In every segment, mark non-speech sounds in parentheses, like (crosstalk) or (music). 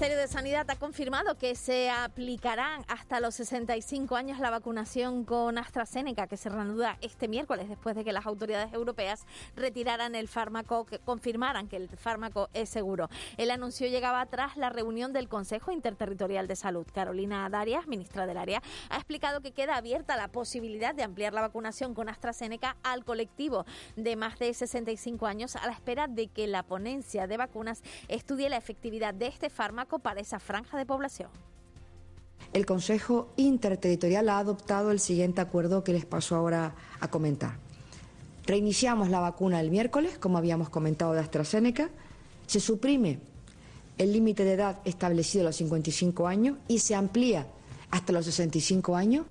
Ministerio de Sanidad ha confirmado que se aplicarán hasta los 65 años la vacunación con AstraZeneca, que se reanuda este miércoles después de que las autoridades europeas retiraran el fármaco, que confirmaran que el fármaco es seguro. El anuncio llegaba tras la reunión del Consejo Interterritorial de Salud. Carolina Darias, ministra del área, ha explicado que queda abierta la posibilidad de ampliar la vacunación con AstraZeneca al colectivo de más de 65 años a la espera de que la ponencia de vacunas estudie la efectividad de este fármaco para esa franja de población. El Consejo Interterritorial ha adoptado el siguiente acuerdo que les paso ahora a comentar. Reiniciamos la vacuna el miércoles, como habíamos comentado de AstraZeneca. Se suprime el límite de edad establecido a los 55 años y se amplía hasta los 65 años.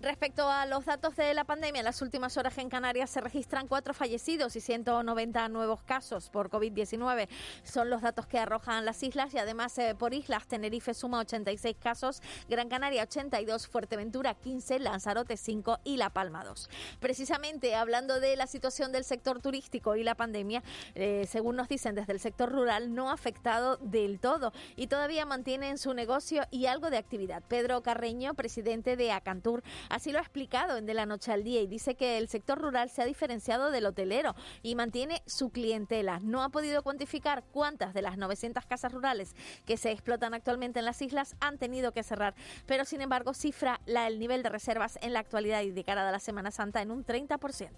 Respecto a los datos de la pandemia, en las últimas horas en Canarias se registran cuatro fallecidos y 190 nuevos casos por COVID-19. Son los datos que arrojan las islas y además eh, por islas Tenerife suma 86 casos, Gran Canaria 82, Fuerteventura 15, Lanzarote 5 y La Palma 2. Precisamente hablando de la situación del sector turístico y la pandemia, eh, según nos dicen desde el sector rural, no ha afectado del todo y todavía mantienen su negocio y algo de actividad. Pedro Carreño, presidente de Acantur, Así lo ha explicado en De la Noche al Día y dice que el sector rural se ha diferenciado del hotelero y mantiene su clientela. No ha podido cuantificar cuántas de las 900 casas rurales que se explotan actualmente en las islas han tenido que cerrar, pero sin embargo cifra la, el nivel de reservas en la actualidad y de cara a la Semana Santa en un 30%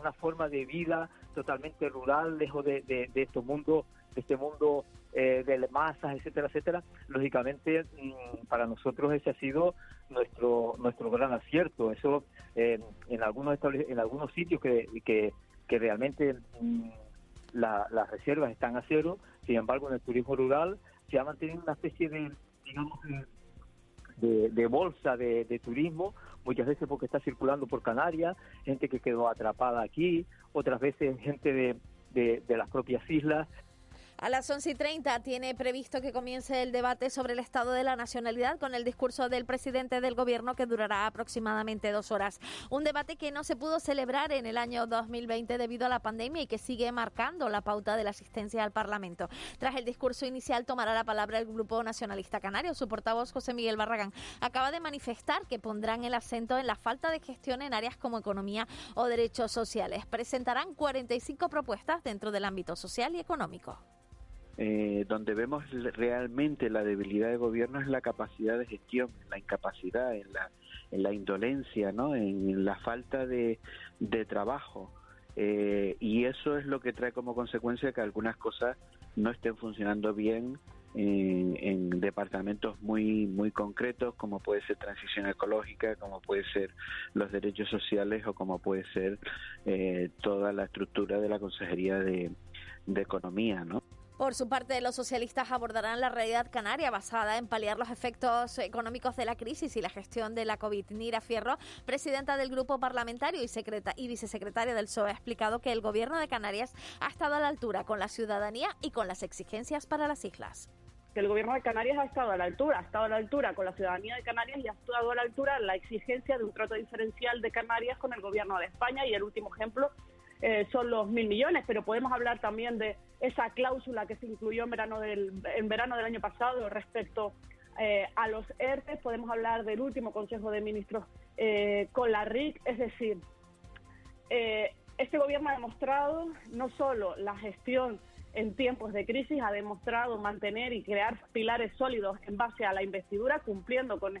una forma de vida totalmente rural, lejos de, de, este mundo eh, de masas, etcétera, etcétera. Lógicamente, mm, para nosotros ese ha sido nuestro nuestro gran acierto. Eso eh, en algunos en algunos sitios que, que, que realmente mm, las reservas están a cero, sin embargo en el turismo rural se ha mantenido una especie de, digamos, de, bolsa de, de, turismo, muchas veces porque está circulando por Canarias, gente que quedó atrapada aquí, otras veces gente de, de, de las propias islas a las 11 y 30 tiene previsto que comience el debate sobre el estado de la nacionalidad con el discurso del presidente del gobierno que durará aproximadamente dos horas. Un debate que no se pudo celebrar en el año 2020 debido a la pandemia y que sigue marcando la pauta de la asistencia al Parlamento. Tras el discurso inicial tomará la palabra el Grupo Nacionalista Canario. Su portavoz José Miguel Barragán acaba de manifestar que pondrán el acento en la falta de gestión en áreas como economía o derechos sociales. Presentarán 45 propuestas dentro del ámbito social y económico eh, donde vemos realmente la debilidad del gobierno es la capacidad de gestión, la incapacidad, en la, en la indolencia, ¿no? en la falta de, de trabajo. Eh, y eso es lo que trae como consecuencia que algunas cosas no estén funcionando bien en, en, departamentos muy muy concretos como puede ser transición ecológica como puede ser los derechos sociales o como puede ser eh, toda la estructura de la consejería de, de economía no por su parte, los socialistas abordarán la realidad canaria basada en paliar los efectos económicos de la crisis y la gestión de la COVID. Nira Fierro, presidenta del grupo parlamentario y, secreta y vicesecretaria del PSOE, ha explicado que el gobierno de Canarias ha estado a la altura con la ciudadanía y con las exigencias para las islas que el gobierno de Canarias ha estado a la altura, ha estado a la altura con la ciudadanía de Canarias y ha estado a la altura la exigencia de un trato diferencial de Canarias con el gobierno de España y el último ejemplo eh, son los mil millones, pero podemos hablar también de esa cláusula que se incluyó en verano del, en verano del año pasado respecto eh, a los ERTE, podemos hablar del último Consejo de Ministros eh, con la RIC, es decir, este gobierno ha demostrado no solo la gestión en tiempos de crisis, ha demostrado mantener y crear pilares sólidos en base a la investidura, cumpliendo con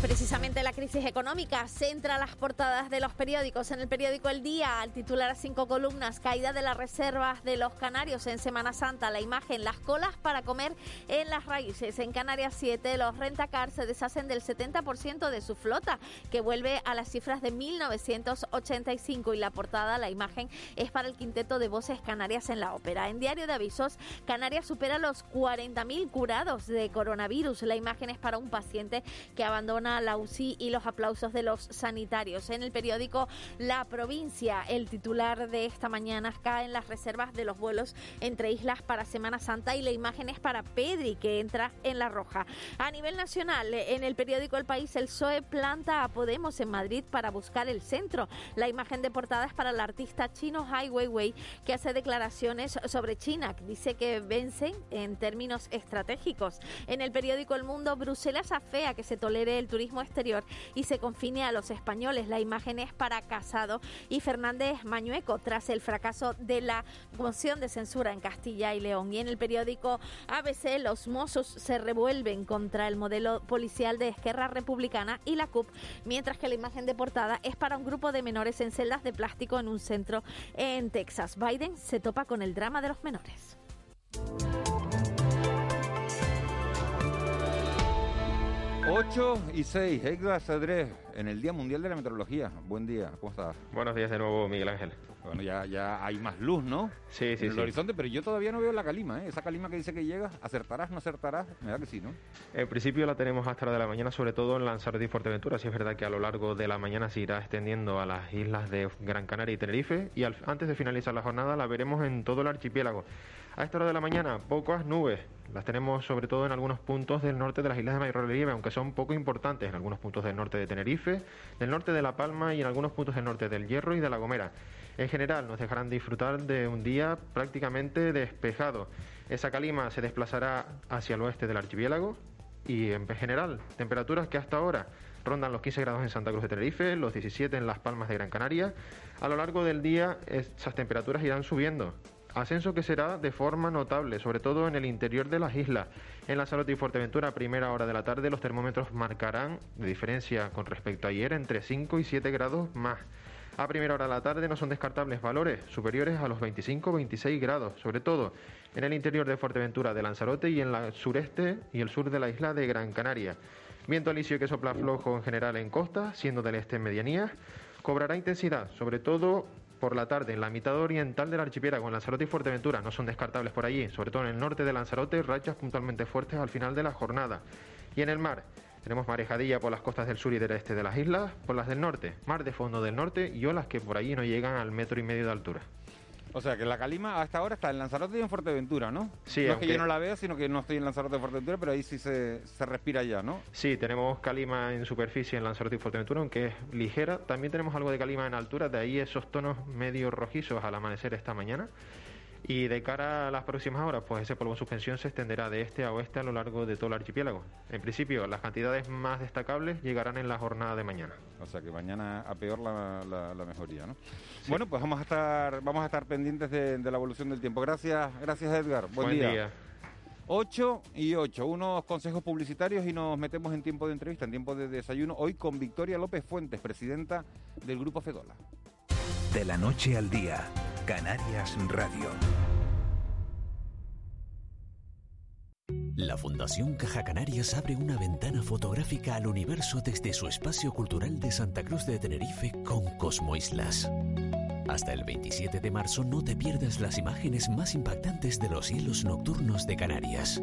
Precisamente la crisis económica centra las portadas de los periódicos. En el periódico El Día, al titular a cinco columnas, caída de las reservas de los canarios en Semana Santa, la imagen, las colas para comer en las raíces. En Canarias 7, los rentacar se deshacen del 70% de su flota, que vuelve a las cifras de 1985. Y la portada, la imagen, es para el quinteto de voces canarias en la ópera. En Diario de Avisos, Canarias supera los 40.000 curados de coronavirus. La imagen es para un paciente que abandona la UCI y los aplausos de los sanitarios. En el periódico La Provincia, el titular de esta mañana cae en las reservas de los vuelos entre islas para Semana Santa y la imagen es para Pedri, que entra en la roja. A nivel nacional, en el periódico El País, el PSOE planta a Podemos en Madrid para buscar el centro. La imagen de portada es para el artista chino Ai Weiwei, que hace declaraciones sobre China. Dice que vencen en términos estratégicos. En el periódico El Mundo, Bruselas afea que se tolere el turismo exterior y se confine a los españoles. La imagen es para Casado y Fernández Mañueco tras el fracaso de la moción de censura en Castilla y León. Y en el periódico ABC los mozos se revuelven contra el modelo policial de Esquerra Republicana y la CUP, mientras que la imagen de portada es para un grupo de menores en celdas de plástico en un centro en Texas. Biden se topa con el drama de los menores. 8 y 6, Edgar Cedrés, en el Día Mundial de la Meteorología. Buen día, ¿cómo estás? Buenos días de nuevo, Miguel Ángel. Bueno, ya, ya hay más luz, ¿no? Sí, sí, en el sí. horizonte, pero yo todavía no veo la calima, ¿eh? Esa calima que dice que llega, ¿acertarás, no acertarás? Me da que sí, ¿no? En principio la tenemos hasta la de la mañana, sobre todo en Lanzarote y Fuerteventura. Sí es verdad que a lo largo de la mañana se irá extendiendo a las islas de Gran Canaria y Tenerife y al- antes de finalizar la jornada la veremos en todo el archipiélago. A esta hora de la mañana, pocas nubes. Las tenemos sobre todo en algunos puntos del norte de las islas de mayor relieve, aunque son poco importantes en algunos puntos del norte de Tenerife, del norte de La Palma y en algunos puntos del norte del Hierro y de La Gomera. En general, nos dejarán disfrutar de un día prácticamente despejado. Esa calima se desplazará hacia el oeste del archipiélago y en general, temperaturas que hasta ahora rondan los 15 grados en Santa Cruz de Tenerife, los 17 en Las Palmas de Gran Canaria. A lo largo del día, esas temperaturas irán subiendo. Ascenso que será de forma notable, sobre todo en el interior de las islas. En Lanzarote y Fuerteventura, a primera hora de la tarde, los termómetros marcarán, de diferencia con respecto a ayer, entre 5 y 7 grados más. A primera hora de la tarde no son descartables valores superiores a los 25-26 grados, sobre todo en el interior de Fuerteventura, de Lanzarote y en el sureste y el sur de la isla de Gran Canaria. Viento alisio que sopla flojo en general en costa, siendo del este en medianías, cobrará intensidad, sobre todo por la tarde en la mitad oriental del archipiélago, en Lanzarote y Fuerteventura. No son descartables por allí, sobre todo en el norte de Lanzarote, rachas puntualmente fuertes al final de la jornada. Y en el mar, tenemos marejadilla por las costas del sur y del este de las islas, por las del norte, mar de fondo del norte y olas que por allí no llegan al metro y medio de altura. O sea, que la calima hasta ahora está en Lanzarote y en Fuerteventura, ¿no? Sí, no es que yo no la vea, sino que no estoy en Lanzarote y Fuerteventura, pero ahí sí se, se respira ya, ¿no? Sí, tenemos calima en superficie en Lanzarote y Fuerteventura, aunque es ligera. También tenemos algo de calima en altura, de ahí esos tonos medio rojizos al amanecer esta mañana. Y de cara a las próximas horas, pues ese polvo en suspensión se extenderá de este a oeste a lo largo de todo el archipiélago. En principio, las cantidades más destacables llegarán en la jornada de mañana. O sea, que mañana a peor la, la- la mejoría, ¿no? Bueno, pues vamos a estar vamos a estar pendientes de, de la evolución del tiempo. Gracias, gracias Edgar. Buen, Buen día. día. 8 y 8, unos consejos publicitarios y nos metemos en tiempo de entrevista, en tiempo de desayuno, hoy con Victoria López Fuentes, presidenta del Grupo Fedola. De la noche al día, Canarias Radio. La Fundación Caja Canarias abre una ventana fotográfica al universo desde su espacio cultural de Santa Cruz de Tenerife con Cosmo Islas. Hasta el 27 de marzo no te pierdas las imágenes más impactantes de los cielos nocturnos de Canarias.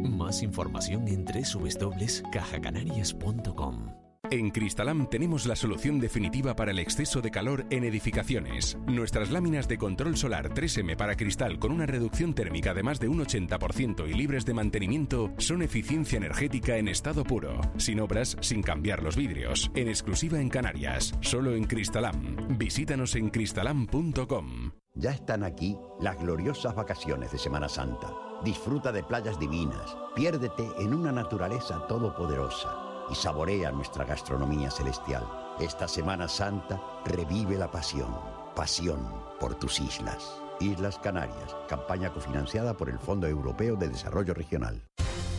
Más información en www.cajacanarias.com. En Cristalam tenemos la solución definitiva para el exceso de calor en edificaciones. Nuestras láminas de control solar 3M para cristal con una reducción térmica de más de un 80% y libres de mantenimiento son eficiencia energética en estado puro, sin obras, sin cambiar los vidrios, en exclusiva en Canarias, solo en Cristalam. Visítanos en cristalam.com. Ya están aquí las gloriosas vacaciones de Semana Santa. Disfruta de playas divinas, piérdete en una naturaleza todopoderosa y saborea nuestra gastronomía celestial. Esta Semana Santa revive la pasión, pasión por tus islas. Islas Canarias, campaña cofinanciada por el Fondo Europeo de Desarrollo Regional.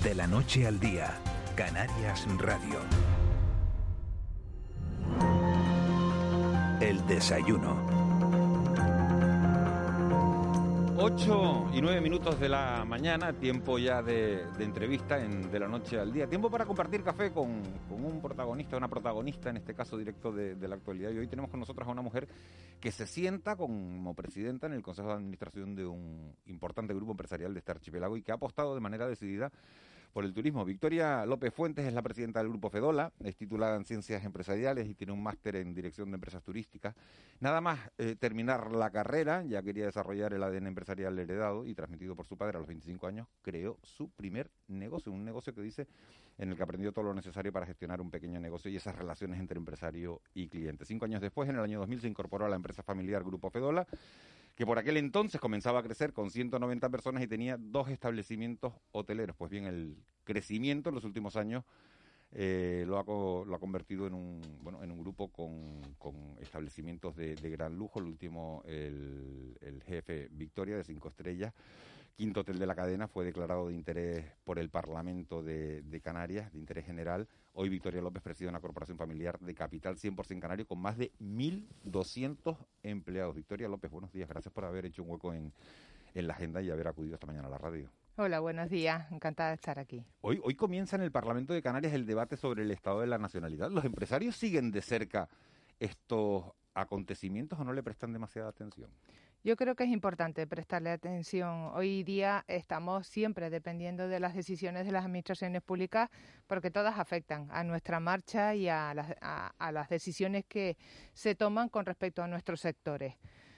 De la noche al día, Canarias Radio. El desayuno. 8 y 9 minutos de la mañana, tiempo ya de, entrevista en, de la noche al día. Tiempo para compartir café con, un protagonista, una protagonista, en este caso directo de, de, la actualidad. Y hoy tenemos con nosotros a una mujer que se sienta como presidenta en el Consejo de Administración de un importante grupo empresarial de este archipiélago y que ha apostado de manera decidida por el turismo. Victoria López Fuentes es la presidenta del Grupo Fedola, es titulada en Ciencias Empresariales y tiene un máster en Dirección de Empresas Turísticas. Nada más eh, terminar la carrera, ya quería desarrollar el ADN empresarial heredado y transmitido por su padre a los 25 años, creó su primer negocio, un negocio que dice en el que aprendió todo lo necesario para gestionar un pequeño negocio y esas relaciones entre empresario y cliente. Cinco años después, en el año 2000, se incorporó a la empresa familiar Grupo Fedola que por aquel entonces comenzaba a crecer con 190 personas y tenía dos establecimientos hoteleros. Pues bien, el crecimiento en los últimos años eh, lo, ha, lo ha convertido en un, bueno, en un grupo con, con establecimientos de, gran lujo. El último, el jefe Victoria de cinco estrellas quinto hotel de la cadena fue declarado de interés por el Parlamento de, de, Canarias, de interés general. Hoy Victoria López preside una corporación familiar de capital 100% canario con más de 1.200 empleados. Victoria López, buenos días. Gracias por haber hecho un hueco en, en la agenda y haber acudido esta mañana a la radio. Hola, buenos días. Encantada de estar aquí. Hoy, hoy comienza en el Parlamento de Canarias el debate sobre el estado de la nacionalidad. ¿Los empresarios siguen de cerca estos acontecimientos o no le prestan demasiada atención? Yo creo que es importante prestarle atención. Hoy día estamos siempre dependiendo de las decisiones de las administraciones públicas porque todas afectan a nuestra marcha y a las, a, las decisiones que se toman con respecto a nuestros sectores.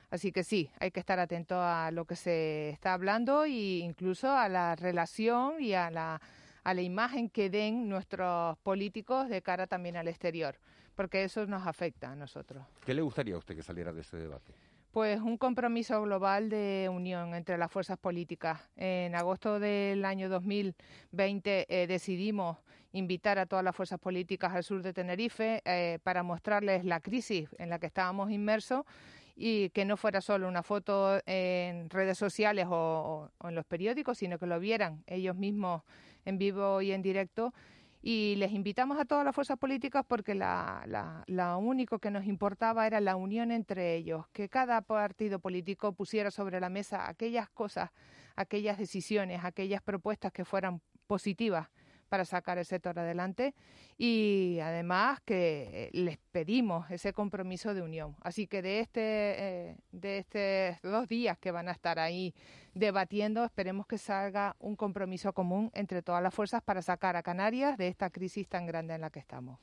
Así que sí, hay que estar atento a lo que se está hablando e incluso a la relación y a la, a la imagen que den nuestros políticos de cara también al exterior, porque eso nos afecta a nosotros. ¿Qué le gustaría a usted que saliera de ese debate? Pues un compromiso global de unión entre las fuerzas políticas. En agosto del año 2020 eh, decidimos invitar a todas las fuerzas políticas al sur de Tenerife eh, para mostrarles la crisis en la que estábamos inmersos y que no fuera solo una foto en redes sociales o, o, en los periódicos, sino que lo vieran ellos mismos en vivo y en directo. Y les invitamos a todas las fuerzas políticas porque la, la, lo único que nos importaba era la unión entre ellos, que cada partido político pusiera sobre la mesa aquellas cosas, aquellas decisiones, aquellas propuestas que fueran positivas para sacar el sector adelante y además que les pedimos ese compromiso de unión. Así que de este eh, de estos dos días que van a estar ahí debatiendo, esperemos que salga un compromiso común entre todas las fuerzas para sacar a Canarias de esta crisis tan grande en la que estamos.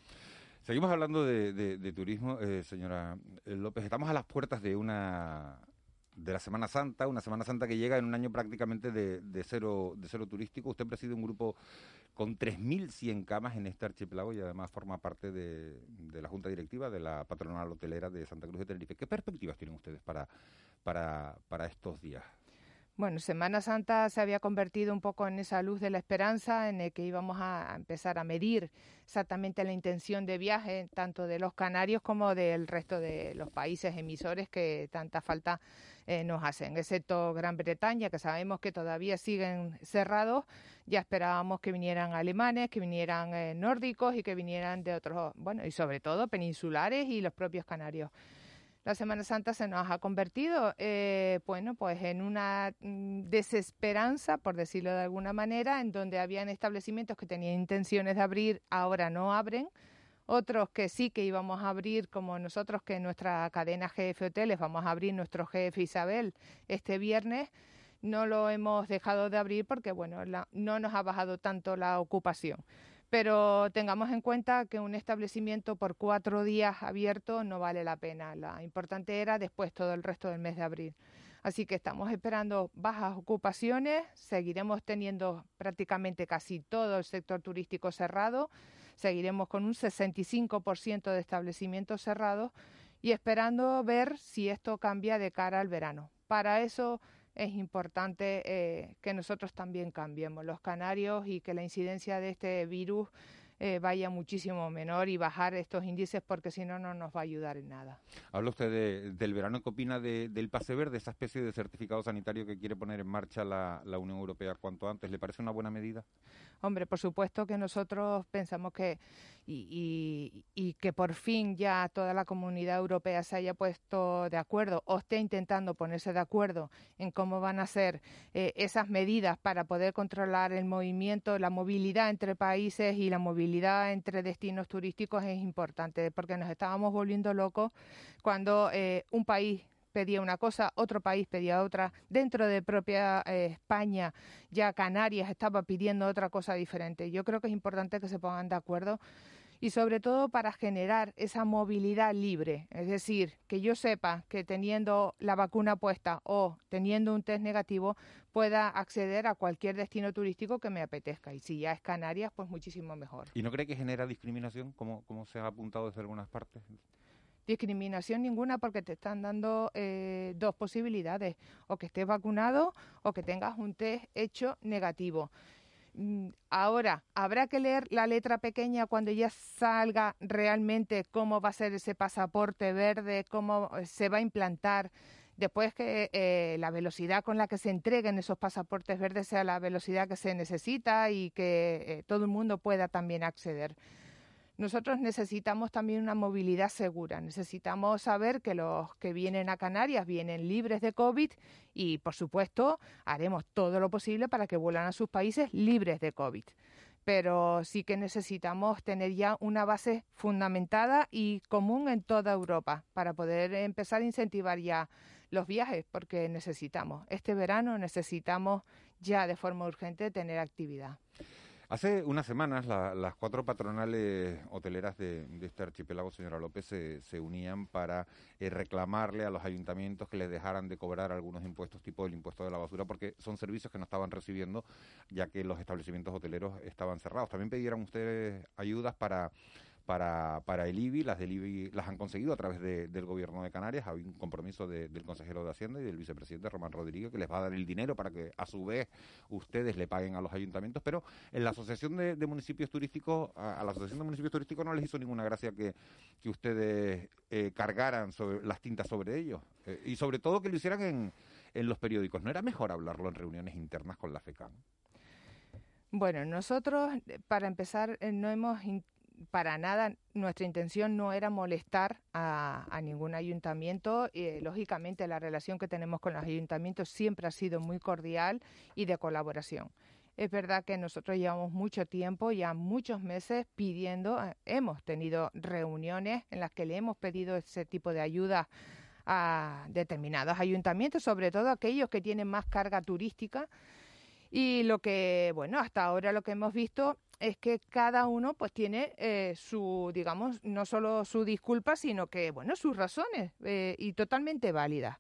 Seguimos hablando de, de, de turismo, eh, señora López. Estamos a las puertas de una de la Semana Santa, una Semana Santa que llega en un año prácticamente de, de cero, de cero turístico. Usted preside un grupo con 3.100 camas en este archipiélago y además forma parte de, de, la Junta Directiva de la Patronal Hotelera de Santa Cruz de Tenerife. ¿Qué perspectivas tienen ustedes para, para, para estos días? Bueno, Semana Santa se había convertido un poco en esa luz de la esperanza en el que íbamos a empezar a medir exactamente la intención de viaje tanto de los canarios como del resto de los países emisores que tanta falta eh, nos hacen, excepto Gran Bretaña, que sabemos que todavía siguen cerrados. Ya esperábamos que vinieran alemanes, que vinieran eh, nórdicos y que vinieran de otros, bueno, y sobre todo peninsulares y los propios canarios la Semana Santa se nos ha convertido, eh, bueno, pues en una mm, desesperanza, por decirlo de alguna manera, en donde habían establecimientos que tenían intenciones de abrir, ahora no abren, otros que sí que íbamos a abrir, como nosotros que nuestra cadena GF Hoteles vamos a abrir nuestro GF Isabel este viernes, no lo hemos dejado de abrir porque, bueno, la, no nos ha bajado tanto la ocupación pero tengamos en cuenta que un establecimiento por cuatro días abierto no vale la pena. La importante era después todo el resto del mes de abril. Así que estamos esperando bajas ocupaciones, seguiremos teniendo prácticamente casi todo el sector turístico cerrado, seguiremos con un 65% de establecimientos cerrados y esperando ver si esto cambia de cara al verano. Para eso es importante eh, que nosotros también cambiemos los canarios y que la incidencia de este virus eh, vaya muchísimo menor y bajar estos índices porque si no, no nos va a ayudar en nada. Habla usted del verano, ¿qué opina del pase verde, esa especie de certificado sanitario que quiere poner en marcha la, la Unión Europea cuanto antes? ¿Le parece una buena medida? Hombre, por supuesto que nosotros pensamos que y, y, que por fin ya toda la comunidad europea se haya puesto de acuerdo o esté intentando ponerse de acuerdo en cómo van a ser eh, esas medidas para poder controlar el movimiento, la movilidad entre países y la movilidad entre destinos turísticos es importante porque nos estábamos volviendo locos cuando eh, un país pedía una cosa, otro país pedía otra, dentro de propia eh, España ya Canarias estaba pidiendo otra cosa diferente. Yo creo que es importante que se pongan de acuerdo y sobre todo para generar esa movilidad libre, es decir, que yo sepa que teniendo la vacuna puesta o teniendo un test negativo pueda acceder a cualquier destino turístico que me apetezca y si ya es Canarias, pues muchísimo mejor. ¿Y no cree que genera discriminación, como, como se ha apuntado desde algunas partes? Discriminación ninguna porque te están dando eh, dos posibilidades, o que estés vacunado o que tengas un test hecho negativo. Mm, ahora, habrá que leer la letra pequeña cuando ya salga realmente cómo va a ser ese pasaporte verde, cómo eh, se va a implantar, después que eh, la velocidad con la que se entreguen esos pasaportes verdes sea la velocidad que se necesita y que todo el mundo pueda también acceder. Nosotros necesitamos también una movilidad segura. Necesitamos saber que los que vienen a Canarias vienen libres de COVID y, por supuesto, haremos todo lo posible para que vuelan a sus países libres de COVID. Pero sí que necesitamos tener ya una base fundamentada y común en toda Europa para poder empezar a incentivar ya los viajes, porque necesitamos, este verano necesitamos ya de forma urgente tener actividad. Hace unas semanas las cuatro patronales hoteleras de, este archipiélago, señora López, se, unían para eh, reclamarle a los ayuntamientos que les dejaran de cobrar algunos impuestos, tipo el impuesto de la basura, porque son servicios que no estaban recibiendo, ya que los establecimientos hoteleros estaban cerrados. También pidieron ustedes ayudas para para, para el IBI. Las del IBI las han conseguido a través del gobierno de Canarias. Hay un compromiso del consejero de Hacienda y del vicepresidente Román Rodríguez que les va a dar el dinero para que a su vez ustedes le paguen a los ayuntamientos. Pero en la Asociación de, Municipios Turísticos, a, la Asociación de Municipios Turísticos no les hizo ninguna gracia que, que ustedes eh, cargaran sobre, las tintas sobre ellos. Eh, y sobre todo que lo hicieran en, en los periódicos. ¿No era mejor hablarlo en reuniones internas con la FECAM? Bueno, nosotros, para empezar, eh, no hemos para nada nuestra intención no era molestar a, ningún ayuntamiento. Eh, lógicamente la relación que tenemos con los ayuntamientos siempre ha sido muy cordial y de colaboración. Es verdad que nosotros llevamos mucho tiempo, ya muchos meses pidiendo, eh, hemos tenido reuniones en las que le hemos pedido ese tipo de ayuda a determinados ayuntamientos, sobre todo aquellos que tienen más carga turística. Y lo que, bueno, hasta ahora lo que hemos visto es que cada uno pues tiene eh, su, digamos, no solo su disculpa, sino que, bueno, sus razones eh, y totalmente válidas.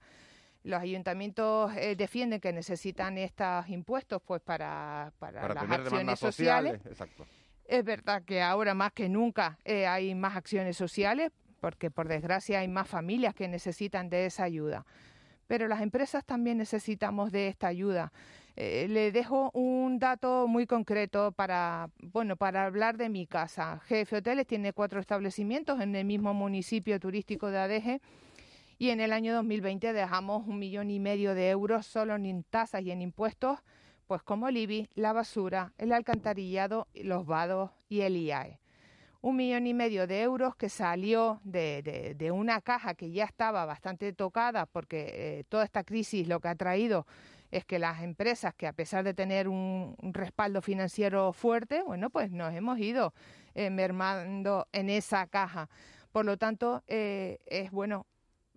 Los ayuntamientos eh, defienden que necesitan estos impuestos pues para, para, las acciones sociales. Es verdad que ahora más que nunca hay más acciones sociales, porque por desgracia hay más familias que necesitan de esa ayuda. Pero las empresas también necesitamos de esta ayuda. Eh, le dejo un dato muy concreto para, bueno, para hablar de mi casa. Jefe Hoteles tiene cuatro establecimientos en el mismo municipio turístico de Adeje y en el año 2020 dejamos un millón y medio de euros solo en tasas y en impuestos, pues como el IBI, la basura, el alcantarillado, los vados y el IAE. Un millón y medio de euros que salió de, de, una caja que ya estaba bastante tocada porque eh, toda esta crisis lo que ha traído es que las empresas que a pesar de tener un, respaldo financiero fuerte, bueno, pues nos hemos ido eh, mermando en esa caja. Por lo tanto, eh, es bueno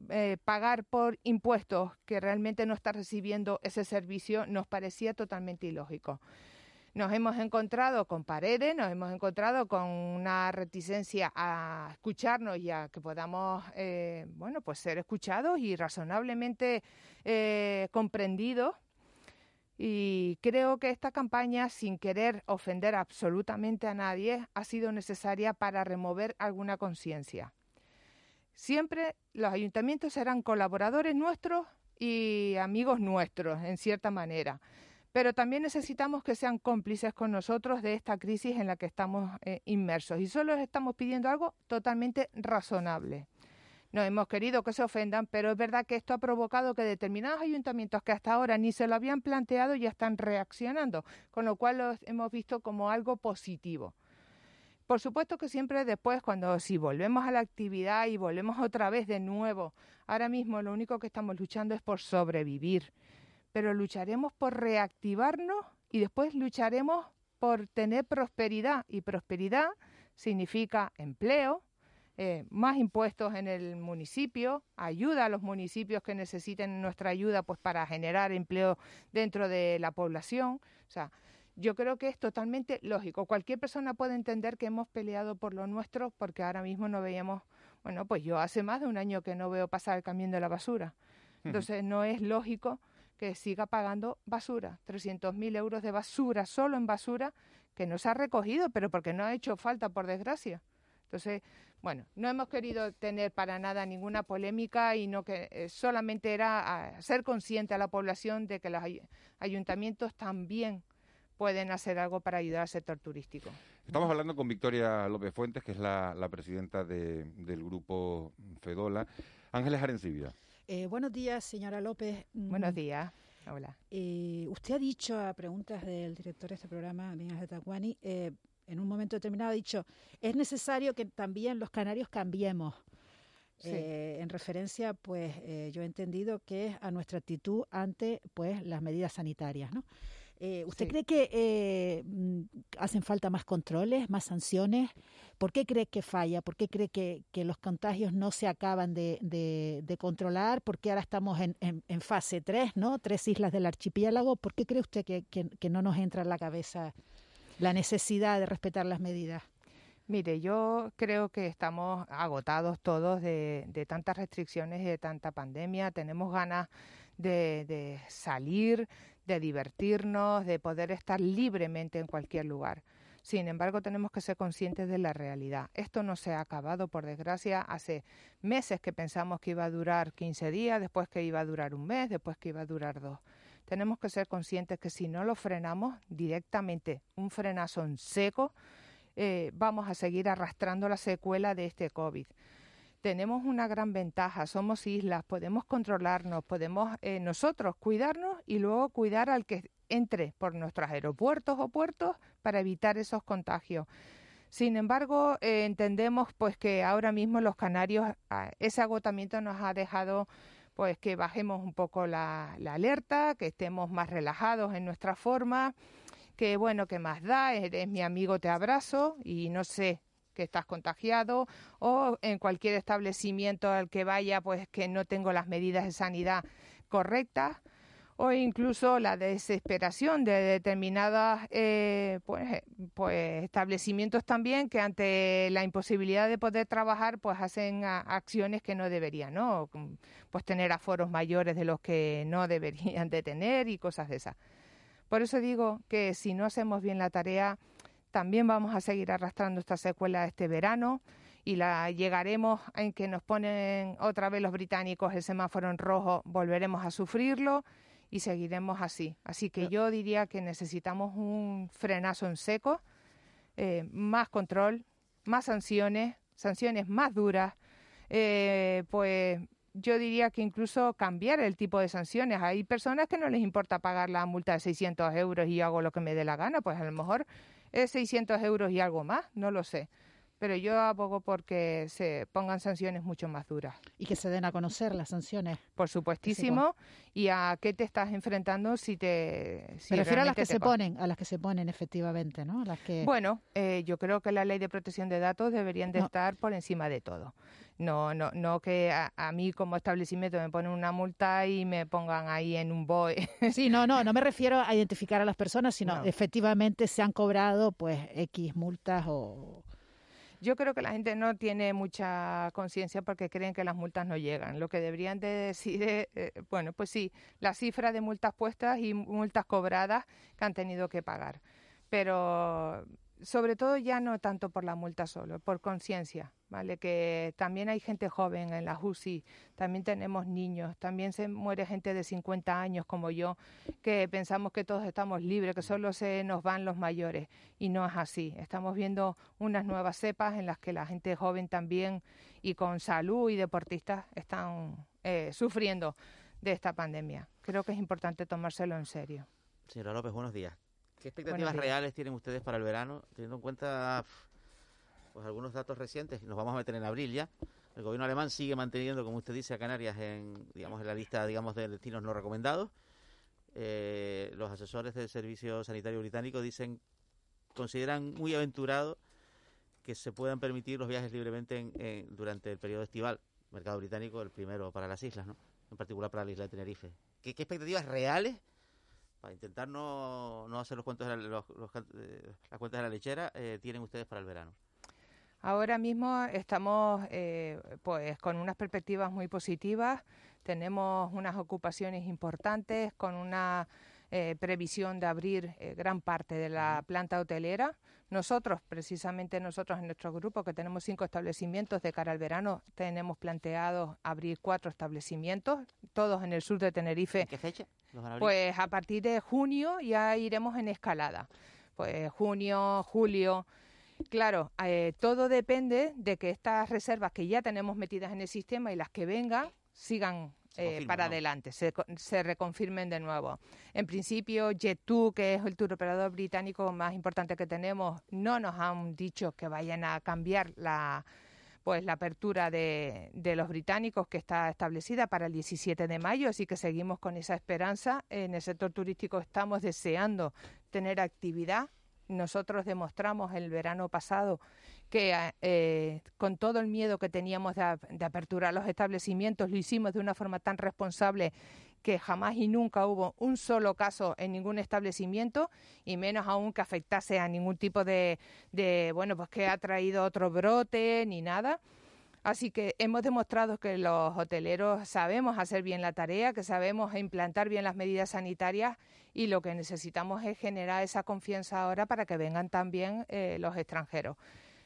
eh, pagar por impuestos que realmente no está recibiendo ese servicio nos parecía totalmente ilógico. Nos hemos encontrado con paredes, nos hemos encontrado con una reticencia a escucharnos y a que podamos, bueno, pues ser escuchados y razonablemente comprendidos y creo que esta campaña, sin querer ofender absolutamente a nadie, ha sido necesaria para remover alguna conciencia. Siempre los ayuntamientos serán colaboradores nuestros y amigos nuestros, en cierta manera. pero también necesitamos que sean cómplices con nosotros de esta crisis en la que estamos eh, inmersos. Y solo les estamos pidiendo algo totalmente razonable. No hemos querido que se ofendan, pero es verdad que esto ha provocado que determinados ayuntamientos que hasta ahora ni se lo habían planteado ya están reaccionando, con lo cual lo hemos visto como algo positivo. Por supuesto que siempre después, cuando si volvemos a la actividad y volvemos otra vez de nuevo, ahora mismo lo único que estamos luchando es por sobrevivir, pero lucharemos por reactivarnos y después lucharemos por tener prosperidad y prosperidad significa empleo, eh, más impuestos en el municipio, ayuda a los municipios que necesiten nuestra ayuda pues para generar empleo dentro de la población. O sea, yo creo que es totalmente lógico. Cualquier persona puede entender que hemos peleado por lo nuestro porque ahora mismo no veíamos, bueno, pues yo hace más de un año que no veo pasar el camión de la basura. Entonces no es lógico que siga pagando basura, 300.000 euros de basura solo en basura que no se ha recogido, pero porque no ha hecho falta, por desgracia. Entonces, bueno, no hemos querido tener para nada ninguna polémica y no que eh, solamente era ser consciente a la población de que los ayuntamientos también pueden hacer algo para ayudar al sector turístico. Estamos hablando con Victoria López Fuentes, que es la, presidenta del grupo Fedola. Ángeles Arencibia. Eh, buenos días, señora López. Buenos mm, días. Hola. Eh, usted ha dicho a preguntas del director de este programa, de Tacuani, eh, en un momento determinado ha dicho, es necesario que también los canarios cambiemos. Eh, en referencia, pues eh, yo he entendido que es a nuestra actitud ante pues las medidas sanitarias, ¿no? Eh, ¿Usted cree que mm, hacen falta más controles, más sanciones? ¿Por qué cree que falla? ¿Por qué cree que, los contagios no se acaban de, de, controlar? ¿Por qué ahora estamos en, en, fase 3, ¿no? Tres islas del archipiélago. ¿Por qué cree usted que, que no nos entra en la cabeza la necesidad de respetar las medidas? Mire, yo creo que estamos agotados todos de, tantas restricciones y de tanta pandemia. Tenemos ganas de, salir, de divertirnos, de poder estar libremente en cualquier lugar. Sin embargo, tenemos que ser conscientes de la realidad. Esto no se ha acabado, por desgracia. Hace meses que pensamos que iba a durar 15 días, después que iba a durar un mes, después que iba a durar dos tenemos que ser conscientes que si no lo frenamos directamente, un frenazo en seco, eh, vamos a seguir arrastrando la secuela de este COVID. Tenemos una gran ventaja, somos islas, podemos controlarnos, podemos eh, nosotros cuidarnos y luego cuidar al que entre por nuestros aeropuertos o puertos para evitar esos contagios. Sin embargo, eh, entendemos pues que ahora mismo los canarios ah, ese agotamiento nos ha dejado pues que bajemos un poco la, alerta, que estemos más relajados en nuestra forma, que bueno, que más da, eres mi amigo, te abrazo y no sé que estás contagiado o en cualquier establecimiento al que vaya, pues que no tengo las medidas de sanidad correctas o incluso la desesperación de determinados eh, pues, pues, establecimientos también que ante la imposibilidad de poder trabajar pues hacen acciones que no deberían, ¿no? Pues tener aforos mayores de los que no deberían de tener y cosas de esas. Por eso digo que si no hacemos bien la tarea, también vamos a seguir arrastrando esta secuela este verano y la llegaremos en que nos ponen otra vez los británicos el semáforo en rojo, volveremos a sufrirlo y seguiremos así. Así que yo diría que necesitamos un frenazo en seco, eh, más control, más sanciones, sanciones más duras, eh, pues yo diría que incluso cambiar el tipo de sanciones. Hay personas que no les importa pagar la multa de 600 euros y hago lo que me dé la gana, pues a lo mejor es 600 euros y algo más, no lo sé pero yo abogo porque se pongan sanciones mucho más duras. Y que se den a conocer las sanciones. Por supuestísimo. Y a qué te estás enfrentando si te... Si Me refiero a las que se ponen, a las que se ponen efectivamente, ¿no? las que... Bueno, eh, yo creo que la ley de protección de datos deberían de estar por encima de todo. No, no, no que a, mí como establecimiento me ponen una multa y me pongan ahí en un BOE. (laughs) Sí, no, no, no me refiero a identificar a las personas, sino efectivamente se han cobrado pues X multas o yo creo que la gente no tiene mucha conciencia porque creen que las multas no llegan. Lo que deberían de decir es, eh, bueno, pues sí, la cifra de multas puestas y multas cobradas que han tenido que pagar. Pero sobre todo ya no tanto por la multa solo, por conciencia, ¿vale? Que también hay gente joven en la UCI, también tenemos niños, también se muere gente de 50 años como yo, que pensamos que todos estamos libres, que solo se nos van los mayores, y no es así. Estamos viendo unas nuevas cepas en las que la gente joven también y con salud y deportistas están eh, sufriendo de esta pandemia. Creo que es importante tomárselo en serio. Señora López, buenos días. ¿Qué expectativas reales tienen ustedes para el verano, teniendo en cuenta pues algunos datos recientes? Nos vamos a meter en abril ya. El gobierno alemán sigue manteniendo, como usted dice, a Canarias en, digamos, en la lista, digamos, de destinos no recomendados. Eh, los asesores del Servicio Sanitario Británico dicen, consideran muy aventurado que se puedan permitir los viajes libremente durante el periodo estival. Mercado británico, el primero para las islas, ¿no? En particular para la isla de Tenerife. ¿Qué, qué expectativas reales para intentar no, no hacer los cuentos de la, eh, las cuentas de la lechera, eh, tienen ustedes para el verano? Ahora mismo estamos eh, pues con unas perspectivas muy positivas, tenemos unas ocupaciones importantes, con una previsión de abrir gran parte de la planta hotelera. Nosotros, precisamente nosotros en nuestro grupo, que tenemos cinco establecimientos de cara al verano, tenemos planteado abrir cuatro establecimientos, todos en el sur de Tenerife. ¿En qué fecha? Pues a partir de junio ya iremos en escalada. Pues junio, julio. Claro, eh, todo depende de que estas reservas que ya tenemos metidas en el sistema y las que vengan sigan eh, para adelante, se, se, reconfirmen de nuevo. En principio, Jet2, que es el tour operador británico más importante que tenemos, no nos han dicho que vayan a cambiar la, pues la apertura de, de, los británicos que está establecida para el 17 de mayo, así que seguimos con esa esperanza. En el sector turístico estamos deseando tener actividad. Nosotros demostramos el verano pasado que eh, con todo el miedo que teníamos de, de aperturar los establecimientos, lo hicimos de una forma tan responsable que jamás y nunca hubo un solo caso en ningún establecimiento y menos aún que afectase a ningún tipo de, de bueno, pues que ha traído otro brote ni nada. Así que hemos demostrado que los hoteleros sabemos hacer bien la tarea, que sabemos implantar bien las medidas sanitarias y lo que necesitamos es generar esa confianza ahora para que vengan también eh, los extranjeros.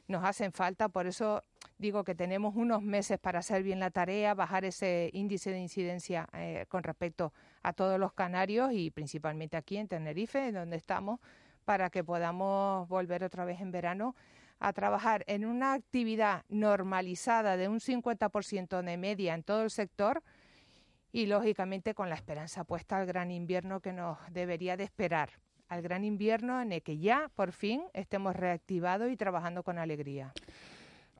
Nos hacen falta, por eso digo que tenemos unos meses para hacer bien la tarea, bajar ese índice de incidencia eh, con respecto a todos los canarios y principalmente aquí en Tenerife, donde estamos, para que podamos volver otra vez en verano a trabajar en una actividad normalizada de un 50% de media en todo el sector y lógicamente con la esperanza puesta al gran invierno que nos debería de esperar al gran invierno en el que ya por fin estemos reactivados y trabajando con alegría.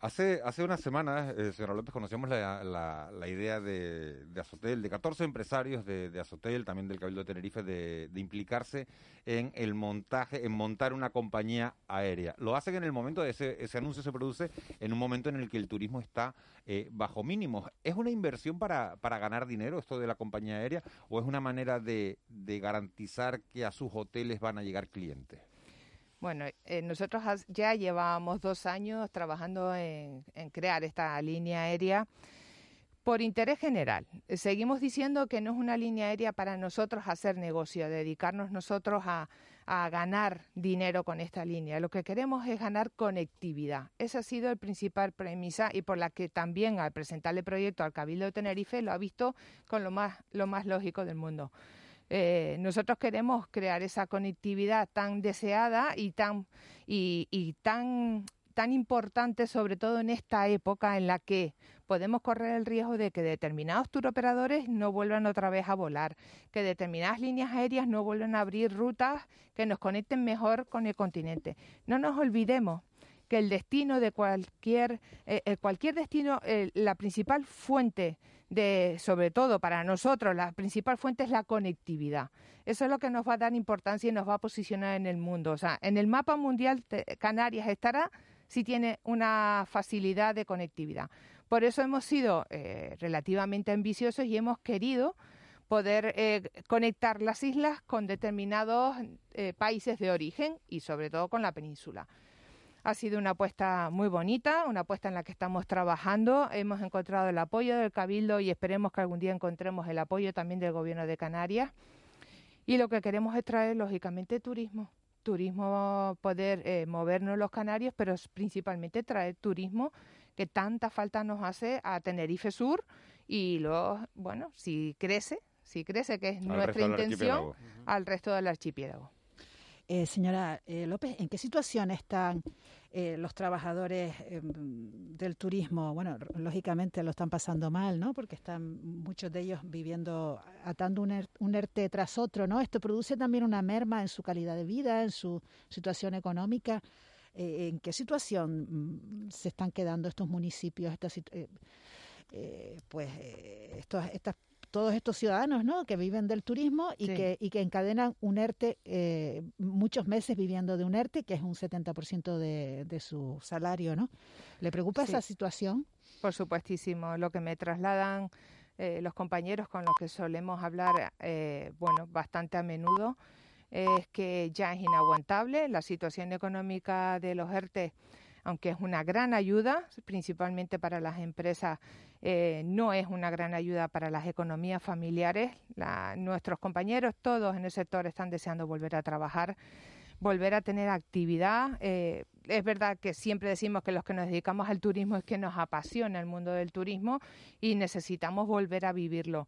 Hace, hace unas semanas, eh, señora López, conocíamos la, la, idea de, de, Azotel, de 14 empresarios de, de, Azotel, también del Cabildo de Tenerife, de, de, implicarse en el montaje, en montar una compañía aérea. Lo hacen en el momento, de ese, ese anuncio se produce en un momento en el que el turismo está eh, bajo mínimos. ¿Es una inversión para, para ganar dinero esto de la compañía aérea o es una manera de, de garantizar que a sus hoteles van a llegar clientes? Bueno, eh, nosotros ya llevamos dos años trabajando en, crear esta línea aérea por interés general. Seguimos diciendo que no es una línea aérea para nosotros hacer negocio, dedicarnos nosotros a, ganar dinero con esta línea. Lo que queremos es ganar conectividad. Esa ha sido el principal premisa y por la que también al presentarle proyecto al Cabildo de Tenerife lo ha visto con lo más, lo más lógico del mundo. Eh, nosotros queremos crear esa conectividad tan deseada y tan, y, tan, tan importante, sobre todo en esta época en la que podemos correr el riesgo de que determinados turoperadores no vuelvan otra vez a volar, que determinadas líneas aéreas no vuelvan a abrir rutas que nos conecten mejor con el continente. No nos olvidemos que el destino de cualquier, eh, eh, cualquier destino, la principal fuente de, sobre todo para nosotros, la principal fuente es la conectividad. Eso es lo que nos va a dar importancia y nos va a posicionar en el mundo. O sea, en el mapa mundial Canarias estará si tiene una facilidad de conectividad. Por eso hemos sido eh, relativamente ambiciosos y hemos querido poder eh, conectar las islas con determinados eh, países de origen y sobre todo con la península. Ha sido una apuesta muy bonita, una apuesta en la que estamos trabajando. Hemos encontrado el apoyo del Cabildo y esperemos que algún día encontremos el apoyo también del Gobierno de Canarias. Y lo que queremos es traer, lógicamente, turismo turismo, poder eh, movernos los canarios, pero principalmente traer turismo que tanta falta nos hace a Tenerife Sur y luego, bueno, si crece, si crece, que es nuestra intención, al resto del archipiélago. Eh, señora eh, López, ¿en qué situación están eh, los trabajadores em, del turismo? Bueno, lógicamente lo están pasando mal, ¿no? Porque están muchos de ellos viviendo, atando un, un ERTE tras otro, ¿no? Esto produce también una merma en su calidad de vida, en su situación económica. ¿En qué situación mm, se están quedando estos municipios, estas, pues, estos, estas todos estos ciudadanos ¿no? que viven del turismo y, que, y que encadenan un ERTE, eh, muchos meses viviendo de un ERTE, que es un 70% de, de su salario. ¿no? ¿Le preocupa esa situación? Por supuestísimo. Lo que me trasladan eh, los compañeros con los que solemos hablar, eh, bueno, bastante a menudo, es que ya es inaguantable la situación económica de los ERTE aunque es una gran ayuda, principalmente para las empresas, eh, no es una gran ayuda para las economías familiares. nuestros compañeros, todos en el sector, están deseando volver a trabajar volver a tener actividad. Eh, es verdad que siempre decimos que los que nos dedicamos al turismo es que nos apasiona el mundo del turismo y necesitamos volver a vivirlo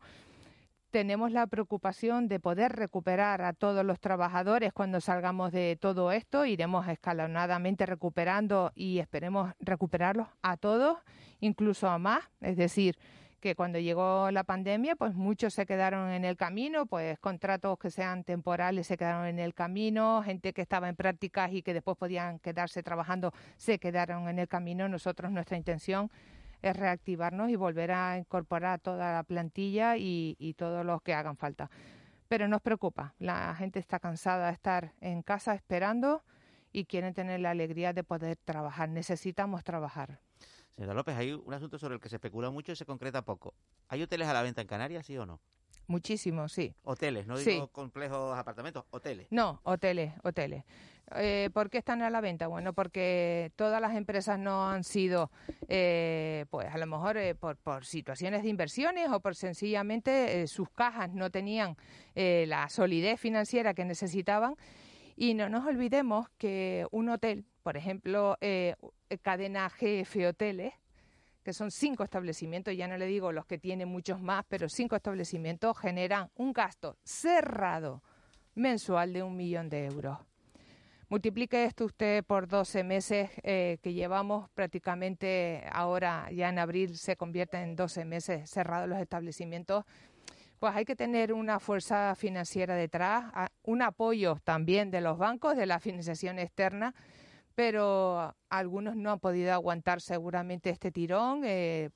tenemos la preocupación de poder recuperar a todos los trabajadores cuando salgamos de todo esto. Iremos escalonadamente recuperando y esperemos recuperarlos a todos, incluso a más. Es decir, que cuando llegó la pandemia, pues muchos se quedaron en el camino, pues contratos que sean temporales se quedaron en el camino, gente que estaba en prácticas y que después podían quedarse trabajando se quedaron en el camino. Nosotros, nuestra intención es reactivarnos y volver a incorporar toda la plantilla y, y todos los que hagan falta. Pero nos preocupa, la gente está cansada de estar en casa esperando y quieren tener la alegría de poder trabajar. Necesitamos trabajar. Señora López, hay un asunto sobre el que se especula mucho y se concreta poco. ¿Hay hoteles a la venta en Canarias, sí o no? Muchísimo, sí. Hoteles, no digo complejos apartamentos, hoteles. No, hoteles, hoteles. Eh, ¿Por qué están a la venta? Bueno, porque todas las empresas no han sido, eh, pues a lo mejor eh, por, por, situaciones de inversiones o por sencillamente sus cajas no tenían la solidez financiera que necesitaban. Y no nos olvidemos que un hotel, por ejemplo, cadena GF Hoteles, que son cinco establecimientos, ya no le digo los que tienen muchos más, pero cinco establecimientos generan un gasto cerrado mensual de un millón de euros. Multiplique esto usted por 12 meses eh, que llevamos prácticamente ahora, ya en abril se convierte en 12 meses cerrados los establecimientos. Pues hay que tener una fuerza financiera detrás, un apoyo también de los bancos, de la financiación externa, pero algunos no han podido aguantar seguramente este tirón, eh,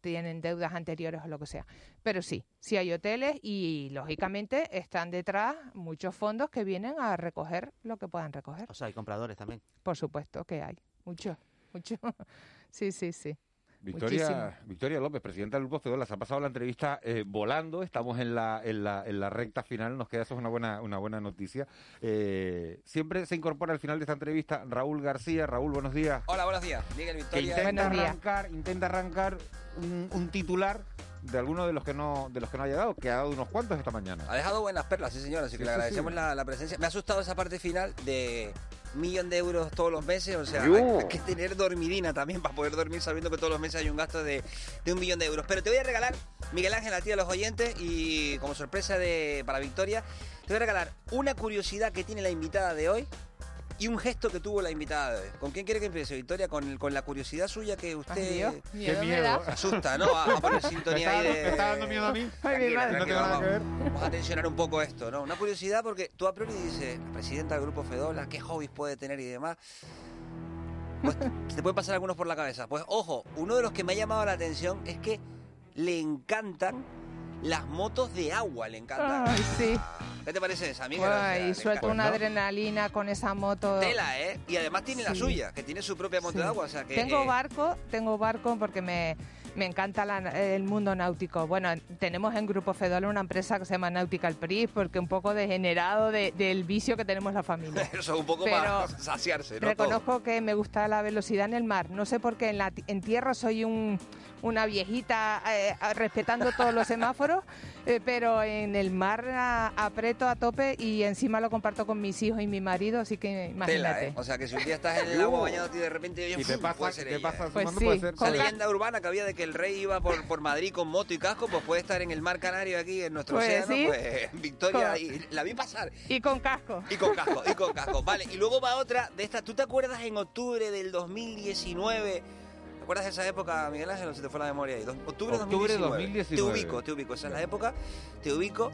tienen deudas anteriores o lo que sea. Pero sí, sí hay hoteles y lógicamente están detrás muchos fondos que vienen a recoger lo que puedan recoger. O sea, hay compradores también. Por supuesto que hay, muchos, muchos. (laughs) sí, sí, sí. Victoria, Victoria López, presidenta del Grupo Fedola, se ha pasado la entrevista eh, volando, estamos en la, en, la, en la recta final, nos queda eso es una buena, una buena noticia. Eh, siempre se incorpora al final de esta entrevista Raúl García. Raúl, buenos días. Hola, buenos días. Miguel Victoria. intenta arrancar, intenta arrancar un, titular de alguno de los que no de los que no ha llegado, que ha dado unos cuantos esta mañana. Ha dejado buenas perlas, sí señor, así que le agradecemos la, la, presencia. Me ha asustado esa parte final de millón de euros todos los meses, o sea, hay, que tener dormidina también para poder dormir sabiendo que todos los meses hay un gasto de, un millón de euros. Pero te voy a regalar, Miguel Ángel, a ti a los oyentes y como sorpresa de, para Victoria, te voy a regalar una curiosidad que tiene la invitada de hoy y un gesto que tuvo la invitada de hoy. ¿Con quién quiere que empiece, Victoria? Con, con la curiosidad suya que usted... Ay, Qué miedo. asusta, ¿no? A, poner (laughs) sintonía ahí de... ¿Me está dando miedo a mí? Ay, mi madre. No tengo nada que ver. Vamos a tensionar un poco esto, ¿no? Una curiosidad porque tú a priori dices, presidenta del grupo Fedola, ¿qué hobbies puede tener y demás? Pues (laughs) te pueden pasar algunos por la cabeza. Pues ojo, uno de los que me ha llamado la atención es que le encantan las motos de agua, le encantan. Ay, sí. ¿Qué te parece esa, amiga? Guay, y suelta una adrenalina con esa moto. Tela, ¿eh? Y además tiene la suya, que tiene su propia moto de agua. O sea que, tengo eh, barco, tengo barco porque me, me encanta el mundo náutico. Bueno, tenemos en Grupo Fedola una empresa que se llama Nautical Priest porque un poco degenerado del vicio que tenemos la familia. (laughs) Eso, un poco para (laughs) saciarse, ¿no? Reconozco que me gusta la velocidad en el mar. No sé por qué en, la, en tierra soy un una viejita eh, respetando todos los semáforos, (laughs) eh, pero en el mar aprieto respeto a tope y encima lo comparto con mis hijos y mi marido, así que imagínate. Tela, ¿eh? O sea, que si un día estás en el agua bañado y de repente oye, Y te pasa- puede ser te ella, pasa ¿eh? Pues sumando, puede sí, ser- Esa leyenda urbana que había de que el rey iba por, por Madrid con moto y casco, pues puede estar en el mar Canario aquí, en nuestro Pues océano, sí. pues Victoria, Con- y la vi pasar. Y con casco. Y con casco, y con casco. Vale, y luego va otra de estas. ¿Tú te acuerdas en octubre del 2019? ¿Te acuerdas de esa época, Miguel Ángel? Se te fue la memoria ahí. Dos- Octubre, Octubre 2019. 2019. Te ubico, te ubico. Esa es la época. Te ubico.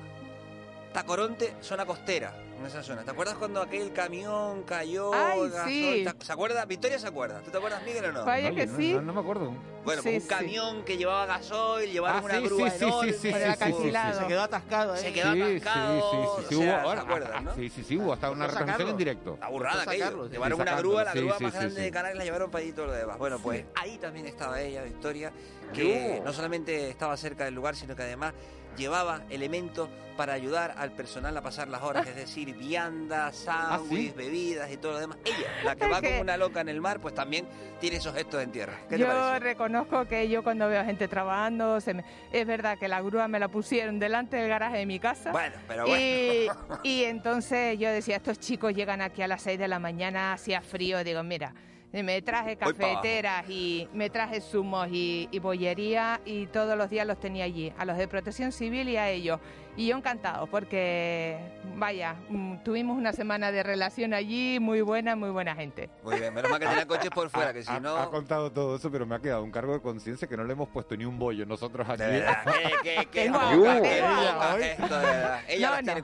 Tacoronte, zona costera, en esa zona. ¿Te acuerdas cuando aquel camión cayó? Ay, gasol, sí. ¿Se acuerda? Victoria se acuerda. ¿Tú te acuerdas, Miguel, o no? Vaya que no, sí. No, no me acuerdo. Bueno, Sí, pues un sí. camión que llevaba gasoil, llevaron Ah, una sí, grúa enorme. sí, sí, Por el sí, sí, sí, acantilado. sí. Se quedó atascado ahí. Se quedó Sí, atascado. sí, sí, sí, hubo, ¿se ahora, acuerdan, ah, no? sí, sí, sí, hubo hasta una retransmisión en directo. La burrada Costó aquello. sacarlo, sí. Llevaron Sí, una grúa, la Sí, grúa sí, más sí, grande sí. de Canarias la llevaron para allí todo lo demás. Bueno, pues ahí también estaba ella, Victoria, que no solamente estaba cerca del lugar, sino que además llevaba elementos para ayudar al personal a pasar las horas, es decir, viandas, sándwiches, ¿sí? bebidas y todo lo demás. Ella, (laughs) la que va como una loca en el mar, pues también tiene esos gestos en tierra. ¿Qué te Yo parece? reconozco que yo cuando veo gente trabajando, se me- es verdad que la grúa me la pusieron delante del garaje de mi casa. Bueno, pero y, bueno. y entonces yo decía, estos chicos llegan aquí a las 6 de la mañana, hacía frío, digo, mira, me traje cafeteras y me traje zumos y, y bollería y todos los días los tenía allí, a los de protección civil y a ellos. Y yo encantado porque, vaya, mm, tuvimos una semana de relación allí, muy buena, muy buena gente. Muy bien, menos mal que tenía (laughs) coches por fuera, que si ha, no... ha contado todo eso, pero me ha quedado un cargo de conciencia que no le hemos puesto ni un bollo nosotros aquí. De verdad, que, que, que Tengo tengo de verdad. Ella No, no.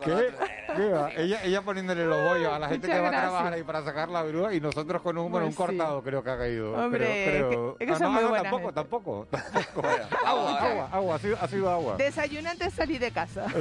(laughs) Ella, ella poniéndole los bollos a la gente Muchas que va a trabajar ahí para sacar la grúa y nosotros con un, bueno, un sí. cortado creo que ha caído. Hombre, creo, creo. que- es que Ah, son no, muy no, buena tampoco, gente. tampoco, (laughs) agua, ahora. agua, agua, ha sido, ha sido agua. Desayuné antes de salir de casa. (laughs)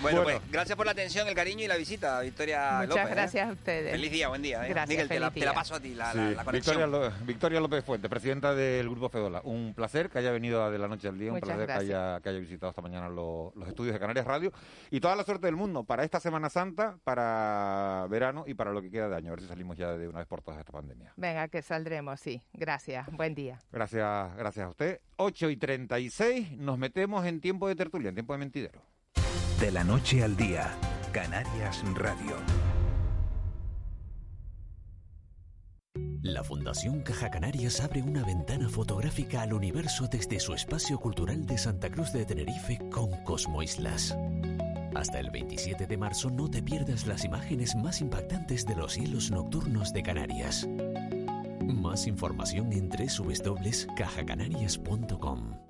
Bueno, Bueno. pues gracias por la atención, el cariño y la visita, Victoria Muchas López. ¿eh? gracias a ustedes. Feliz día, buen día. ¿eh? Gracias, Miguel, te la, te paso a ti, la, Sí, la, la conexión. Victoria, Lo- Victoria López Fuente, presidenta del Grupo Fedola. Un placer que haya venido a de la noche al día, un Muchas placer que haya, que haya visitado esta mañana lo- los estudios de Canarias Radio y toda la suerte del mundo para esta Semana Santa, para verano y para lo que queda de año. A ver si salimos ya de una vez por todas de esta pandemia. Venga, que saldremos, sí. Gracias. Buen día. Gracias, gracias a usted. 8 y 36, nos metemos en tiempo de tertulia, en tiempo de mentidero. De la noche al día, Canarias Radio. La Fundación Caja Canarias abre una ventana fotográfica al universo desde su espacio cultural de Santa Cruz de Tenerife con Cosmo Islas. Hasta el 27 de marzo no te pierdas las imágenes más impactantes de los cielos nocturnos de Canarias. Más información en www.cajacanarias.com.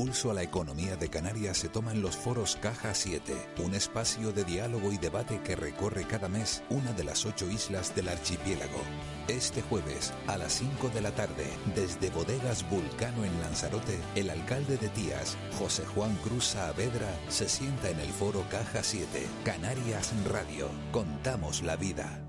El pulso a la economía de Canarias se toma en los foros Caja 7, un espacio de diálogo y debate que recorre cada mes una de las ocho islas del archipiélago. Este jueves, a las 5 de la tarde, desde Bodegas Vulcano en Lanzarote, el alcalde de Tías, José Juan Cruz Saavedra, se sienta en el foro Caja 7, Canarias Radio. Contamos la vida.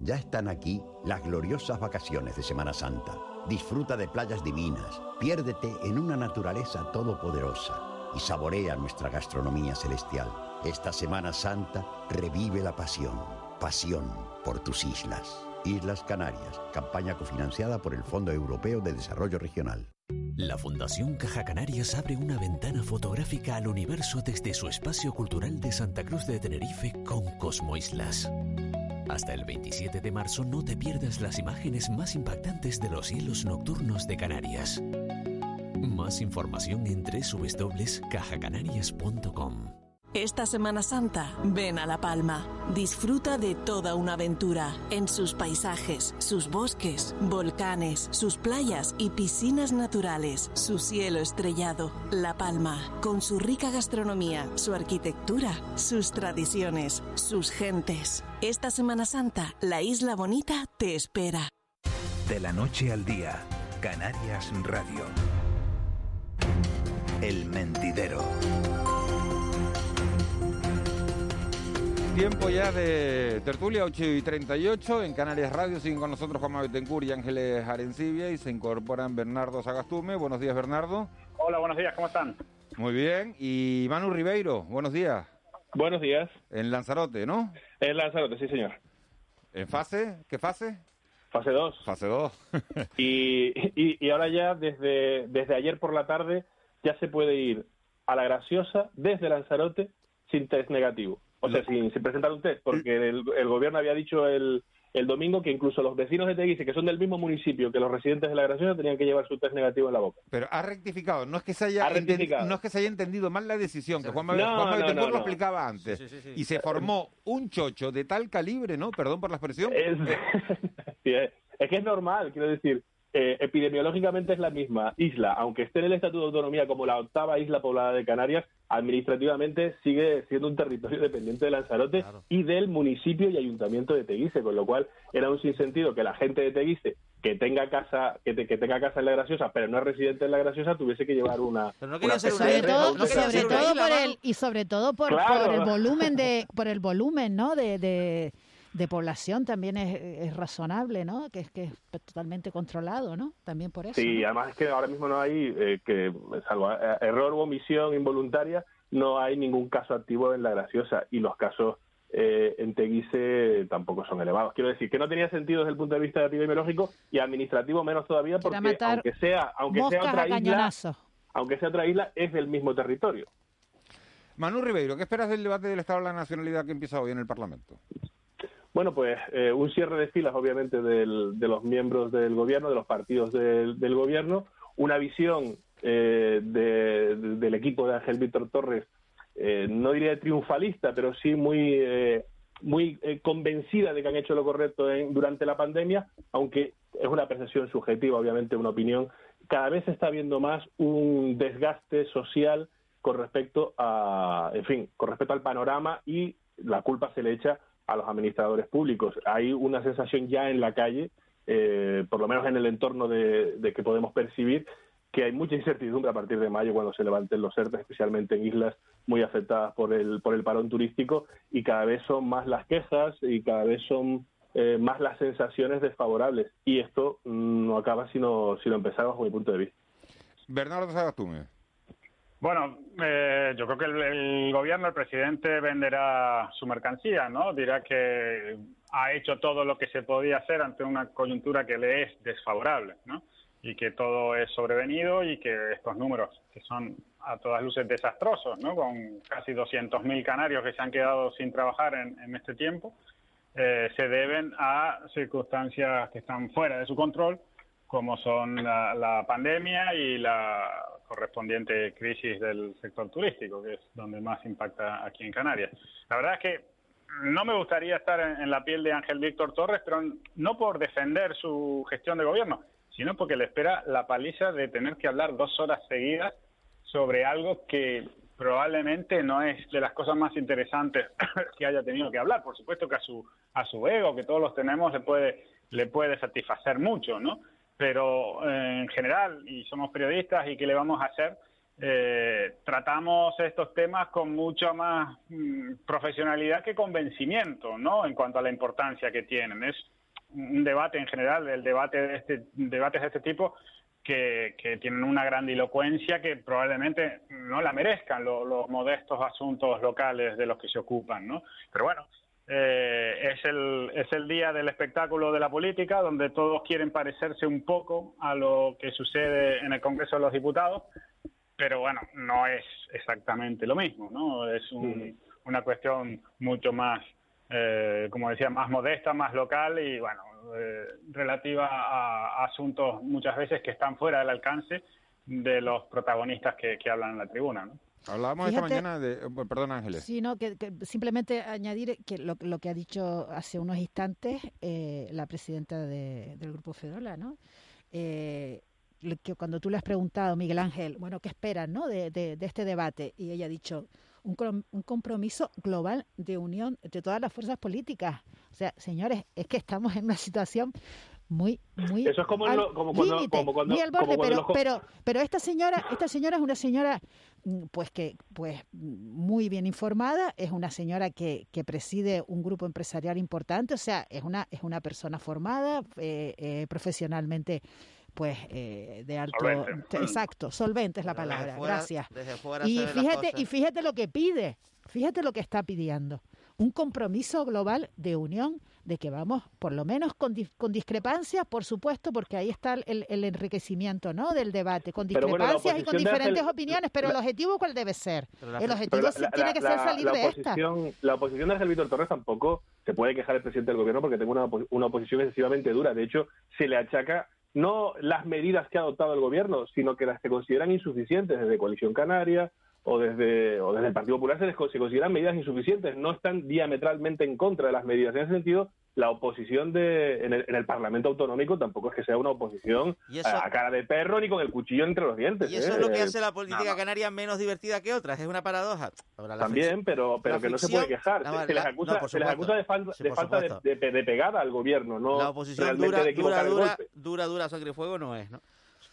Ya están aquí las gloriosas vacaciones de Semana Santa. Disfruta de playas divinas, piérdete en una naturaleza todopoderosa y saborea nuestra gastronomía celestial. Esta Semana Santa revive la pasión, pasión por tus islas. Islas Canarias, campaña cofinanciada por el Fondo Europeo de Desarrollo Regional. La Fundación Caja Canarias abre una ventana fotográfica al universo desde su espacio cultural de Santa Cruz de Tenerife con Cosmo Islas. Hasta el 27 de marzo no te pierdas las imágenes más impactantes de los cielos nocturnos de Canarias. Más información en www.cajacanarias.com. Esta Semana Santa, ven a La Palma. Disfruta de toda una aventura en sus paisajes, sus bosques, volcanes, sus playas y piscinas naturales, su cielo estrellado. La Palma, con su rica gastronomía, su arquitectura, sus tradiciones, sus gentes. Esta Semana Santa, la Isla Bonita te espera. De la noche al día, Canarias Radio. El mentidero. Tiempo ya de tertulia, 8 y 38. En Canarias Radio siguen con nosotros Juan Betancourt y Ángeles Arencibia y se incorporan Bernardo Sagastume. Buenos días, Bernardo. Hola, buenos días, ¿cómo están? Muy bien. Y Manu Ribeiro, buenos días. Buenos días. En Lanzarote, ¿no? En Lanzarote, sí, señor. ¿En fase? ¿Qué fase? Fase 2. Fase 2. (laughs) y, y, y ahora ya, desde, desde ayer por la tarde, ya se puede ir a la graciosa desde Lanzarote sin test negativo. O sea, sin, sin presentar un test, porque el, el gobierno había dicho el, el domingo que incluso los vecinos de Teguise, que son del mismo municipio que los residentes de la Graciosa, tenían que llevar su test negativo en la boca. Pero ha rectificado, no es que se haya, Ha rectificado. enten- no es que se haya entendido mal la decisión, que Juan No, Manuel no, no, lo explicaba antes. Y se formó un chocho de tal calibre, ¿no? Perdón por la expresión. Es, (laughs) Sí, es- es que es normal, quiero decir, eh, epidemiológicamente es la misma isla, aunque esté en el Estatuto de Autonomía como la octava isla poblada de Canarias, administrativamente sigue siendo un territorio dependiente de Lanzarote y del municipio y ayuntamiento de Teguise, con lo cual era un sinsentido que la gente de Teguise que tenga casa que, te- que tenga casa en la Graciosa, pero no es residente en la Graciosa, tuviese que llevar una, una sobre todo, sobre por el y sobre todo por, Claro. por el volumen de por el volumen no de, de, de población también es, es razonable no que es que es totalmente controlado no también por eso Sí, ¿no? además es que ahora mismo no hay, eh, que salvo eh, error o omisión involuntaria, no hay ningún caso activo en la graciosa y los casos eh, en Teguise tampoco son elevados. Quiero decir que no tenía sentido desde el punto de vista epidemiológico y administrativo menos todavía porque aunque sea aunque sea otra isla, aunque sea otra isla es del mismo territorio. Manu Ribeiro, ¿qué esperas del debate del Estado de la Nacionalidad que empieza hoy en el Parlamento? Bueno, pues eh, un cierre de filas, obviamente, del- de los miembros del gobierno, de los partidos del, gobierno, una visión eh, de- del equipo de Ángel Víctor Torres, eh, no diría triunfalista, pero sí muy, eh, muy eh, convencida de que han hecho lo correcto en- durante la pandemia, aunque es una percepción subjetiva, obviamente, una opinión. Cada vez se está viendo más un desgaste social con respecto a, en fin, con respecto al panorama y la culpa se le echa a los administradores públicos. Hay una sensación ya en la calle, eh, por lo menos en el entorno de, que podemos percibir, que hay mucha incertidumbre a partir de mayo cuando se levanten los ERTE, especialmente en islas muy afectadas por el, por el parón turístico, y cada vez son más las quejas y cada vez son eh, más las sensaciones desfavorables. Y esto mm, no acaba sino, sino empezar bajo mi punto de vista. Bernardo Sagastume. Bueno, Eh, yo creo que el, gobierno, el presidente venderá su mercancía, ¿no? Dirá que ha hecho todo lo que se podía hacer ante una coyuntura que le es desfavorable, ¿no? Y que todo es sobrevenido y que estos números, que son a todas luces desastrosos, ¿no? Con casi 200.000 canarios que se han quedado sin trabajar en, en este tiempo, eh, se deben a circunstancias que están fuera de su control, como son la pandemia y la correspondiente crisis del sector turístico, que es donde más impacta aquí en Canarias. La verdad es que no me gustaría estar en, en la piel de Ángel Víctor Torres, pero no por defender su gestión de gobierno, sino porque le espera la paliza de tener que hablar dos horas seguidas sobre algo que probablemente no es de las cosas más interesantes (coughs) que haya tenido que hablar. Por supuesto que a su a su ego, que todos los tenemos, le puede le puede satisfacer mucho, ¿no? Pero eh, en general, y somos periodistas, ¿y qué le vamos a hacer? Eh, tratamos estos temas con mucha más mm, profesionalidad que convencimiento, ¿no? En cuanto a la importancia que tienen. Es un debate en general, el debate de este, debates de este tipo, que, que tienen una grandilocuencia que probablemente no la merezcan lo- los modestos asuntos locales de los que se ocupan, ¿no? Pero bueno, eh, es, el, es el día del espectáculo de la política, donde todos quieren parecerse un poco a lo que sucede en el Congreso de los Diputados, pero bueno, no es exactamente lo mismo, ¿no? Es un- una cuestión mucho más, eh, como decía, más modesta, más local y bueno, eh, relativa a, a asuntos muchas veces que están fuera del alcance de los protagonistas que, que hablan en la tribuna, ¿no? Hablábamos Fíjate- esta mañana de... eh, Perdón, Ángeles. Sí, no, que, que simplemente añadir que lo, lo que ha dicho hace unos instantes eh, la presidenta de- del Grupo Fedrola, ¿no? Eh, que cuando tú le has preguntado, Miguel Ángel, bueno, ¿qué esperas, no, de, de- de este debate? Y ella ha dicho, un, com- un compromiso global de unión de todas las fuerzas políticas. O sea, señores, es que estamos en una situación muy muy Eso es como, al lo- como cuando, límite, como cuando, muy al como borde, cuando pero los pero pero esta señora esta señora es una señora mm, pues que pues muy bien informada es una señora que, que preside un grupo empresarial importante o sea es una es una persona formada eh, eh, profesionalmente pues eh, de alto Solvente. exacto solvente es la Pero desde palabra fuera- gracias desde fuera y fíjate y fíjate lo que pide fíjate lo que está pidiendo un compromiso global de unión de que vamos, por lo menos con, dis- con discrepancias, por supuesto, porque ahí está el, el enriquecimiento ¿no? del debate, con bueno, discrepancias y con diferentes opiniones, pero la- el objetivo ¿cuál debe ser? La- el objetivo la- tiene que la- ser salir la de esta. oposición, La oposición de Ángel Víctor Torres tampoco se puede quejar el presidente del gobierno porque tengo una, una oposición excesivamente dura. De hecho, se le achaca no las medidas que ha adoptado el gobierno, sino que las que consideran insuficientes desde Coalición Canaria o desde, o desde el Partido Popular se, les se consideran medidas insuficientes, no están diametralmente en contra de las medidas. En ese sentido, la oposición de, en, el, en el Parlamento Autonómico tampoco es que sea una oposición eso- a, a cara de perro ni con el cuchillo entre los dientes. Y eso ¿eh? es lo que hace la política canaria menos divertida que otras, es una paradoja. Ahora, la También, pero, pero la que no se puede quejar. No, Se, les acusa, no, se les acusa de, falta Sí, de, falta de, supuesto. de- de pegada al gobierno, no la oposición dura, de dura, dura, dura, sangre y fuego no es, ¿no?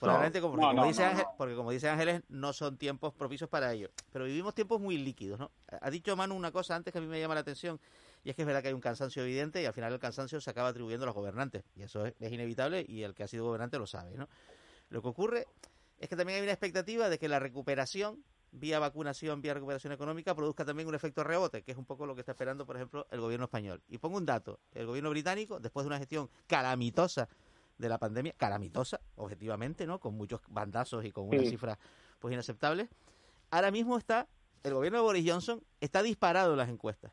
No. Probablemente como, porque, No, como no, dice no, Ángel, no. porque como dice Ángeles, no son tiempos propicios para ello. Pero vivimos tiempos muy líquidos, ¿no? Ha dicho Manu una cosa antes que a mí me llama la atención, y es que es verdad que hay un cansancio evidente y al final el cansancio se acaba atribuyendo a los gobernantes. Y eso es, es inevitable y el que ha sido gobernante lo sabe, ¿no? Lo que ocurre es que también hay una expectativa de que la recuperación vía vacunación, vía recuperación económica, produzca también un efecto rebote, que es un poco lo que está esperando, por ejemplo, el gobierno español. Y pongo un dato, el gobierno británico, después de una gestión calamitosa de la pandemia, calamitosa, objetivamente, ¿no? Con muchos bandazos y con unas Sí. cifras pues inaceptables, ahora mismo está, el gobierno de Boris Johnson está disparado en las encuestas.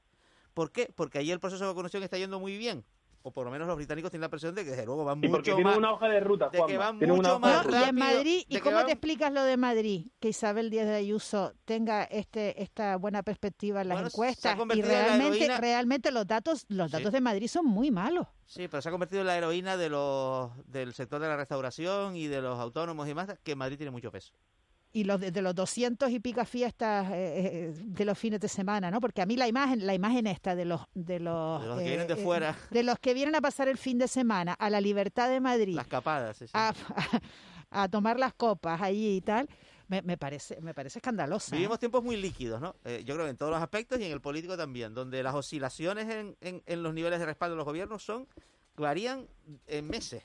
¿Por qué? Porque ahí el proceso de vacunación está yendo muy bien. O por lo menos los británicos tienen la impresión de que desde luego van Y porque mucho tienen más... una hoja de ruta, de que van tienen mucho más ruta. Rápido, Madrid, ¿y cómo van- te explicas lo de Madrid? Que Isabel Díaz de Ayuso tenga este esta buena perspectiva en las Bueno, encuestas y en realmente realmente los datos los Sí. datos de Madrid son muy malos. Sí, pero se ha convertido en la heroína de los, del sector de la restauración y de los autónomos y más, que Madrid tiene mucho peso. Y los de, de los 200 y pica fiestas eh, eh, de los fines de semana, ¿no? Porque a mí la imagen, la imagen esta de los de los, De los que vienen de fuera. de los que vienen a pasar el fin de semana a la Libertad de Madrid, Las capadas, sí, sí. a, (laughs) a tomar las copas allí y tal, me, me parece me parece escandalosa. ¿eh? Vivimos tiempos muy líquidos, ¿no? Eh, yo creo que en todos los aspectos y en el político también, donde las oscilaciones en, en, en los niveles de respaldo de los gobiernos son varían en meses.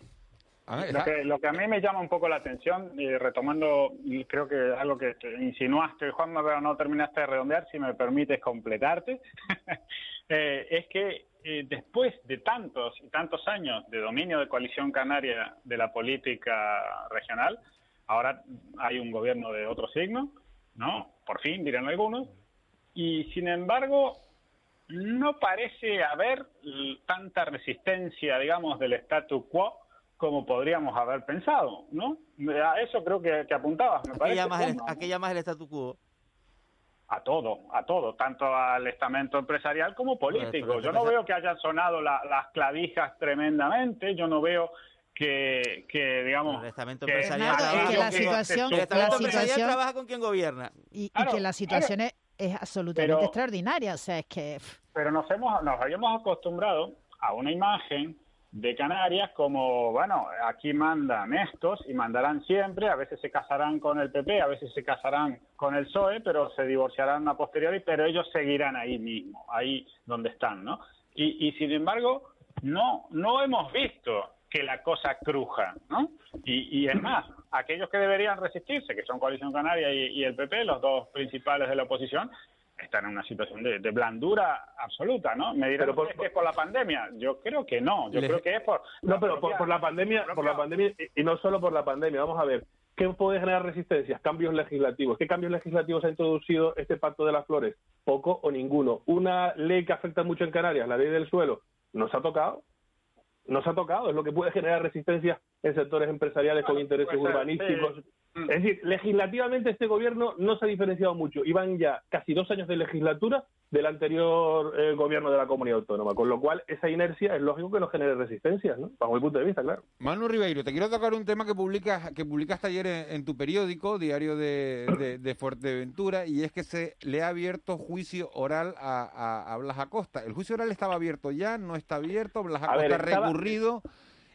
Lo que, lo que a mí me llama un poco la atención, y retomando, y creo que algo que te insinuaste, Juanma, pero no terminaste de redondear, si me permites completarte, (laughs) eh, es que eh, después de tantos y tantos años de dominio de coalición canaria de la política regional, ahora hay un gobierno de otro signo, ¿no? Por fin, dirán algunos, y sin embargo no parece haber tanta resistencia, digamos, del statu quo como podríamos haber pensado, ¿no? A eso creo que, que apuntabas, me ¿A qué, parece. llamas el, a qué llamas el statu quo? A todo, a todo, tanto al estamento empresarial como político. Yo no veo que hayan sonado la- las clavijas tremendamente, yo no veo que, que digamos... El estamento que- empresarial es trabaja que la con- situación- el la estamento empresarial situación- trabaja con quien gobierna. y, y Claro, que la situación claro. es, es absolutamente Pero- extraordinaria, o sea, es que pero nos hemos nos habíamos acostumbrado a una imagen de Canarias como bueno aquí mandan estos y mandarán siempre. A veces se casarán con el PP a veces se casarán con el PSOE pero se divorciarán a posteriori pero ellos seguirán ahí mismo ahí donde están no y, y sin embargo no no hemos visto que la cosa cruja no y, y es más aquellos que deberían resistirse que son Coalición Canaria y, y el PP los dos principales de la oposición están en una situación de, de blandura absoluta, ¿no? Me dirán por- que es por la pandemia. Yo creo que no. Yo creo que es por... No, pero por, propia- por la pandemia, por la pandemia y y no solo por la pandemia. Vamos a ver, ¿qué puede generar resistencias? Cambios legislativos. ¿Qué cambios legislativos ha introducido este Pacto de las Flores? Poco o ninguno. Una ley que afecta mucho en Canarias, la ley del suelo, ¿nos ha tocado? Nos ha tocado, es lo que puede generar resistencia en sectores empresariales con intereses ser, urbanísticos. Sí. Es decir, legislativamente este gobierno no se ha diferenciado mucho. Iban ya casi dos años de legislatura del anterior eh, gobierno de la comunidad autónoma, con lo cual esa inercia es lógico que no genere resistencias, ¿no? Bajo mi punto de vista, claro. Manu Ribeiro, te quiero tocar un tema que publicas que publicaste ayer en, en tu periódico, Diario de, de- de Fuerteventura, y es que se le ha abierto juicio oral a, a- a Blas Acosta. ¿El juicio oral estaba abierto ya? ¿No está abierto? ¿Blas Acosta ver, estaba- recurrido?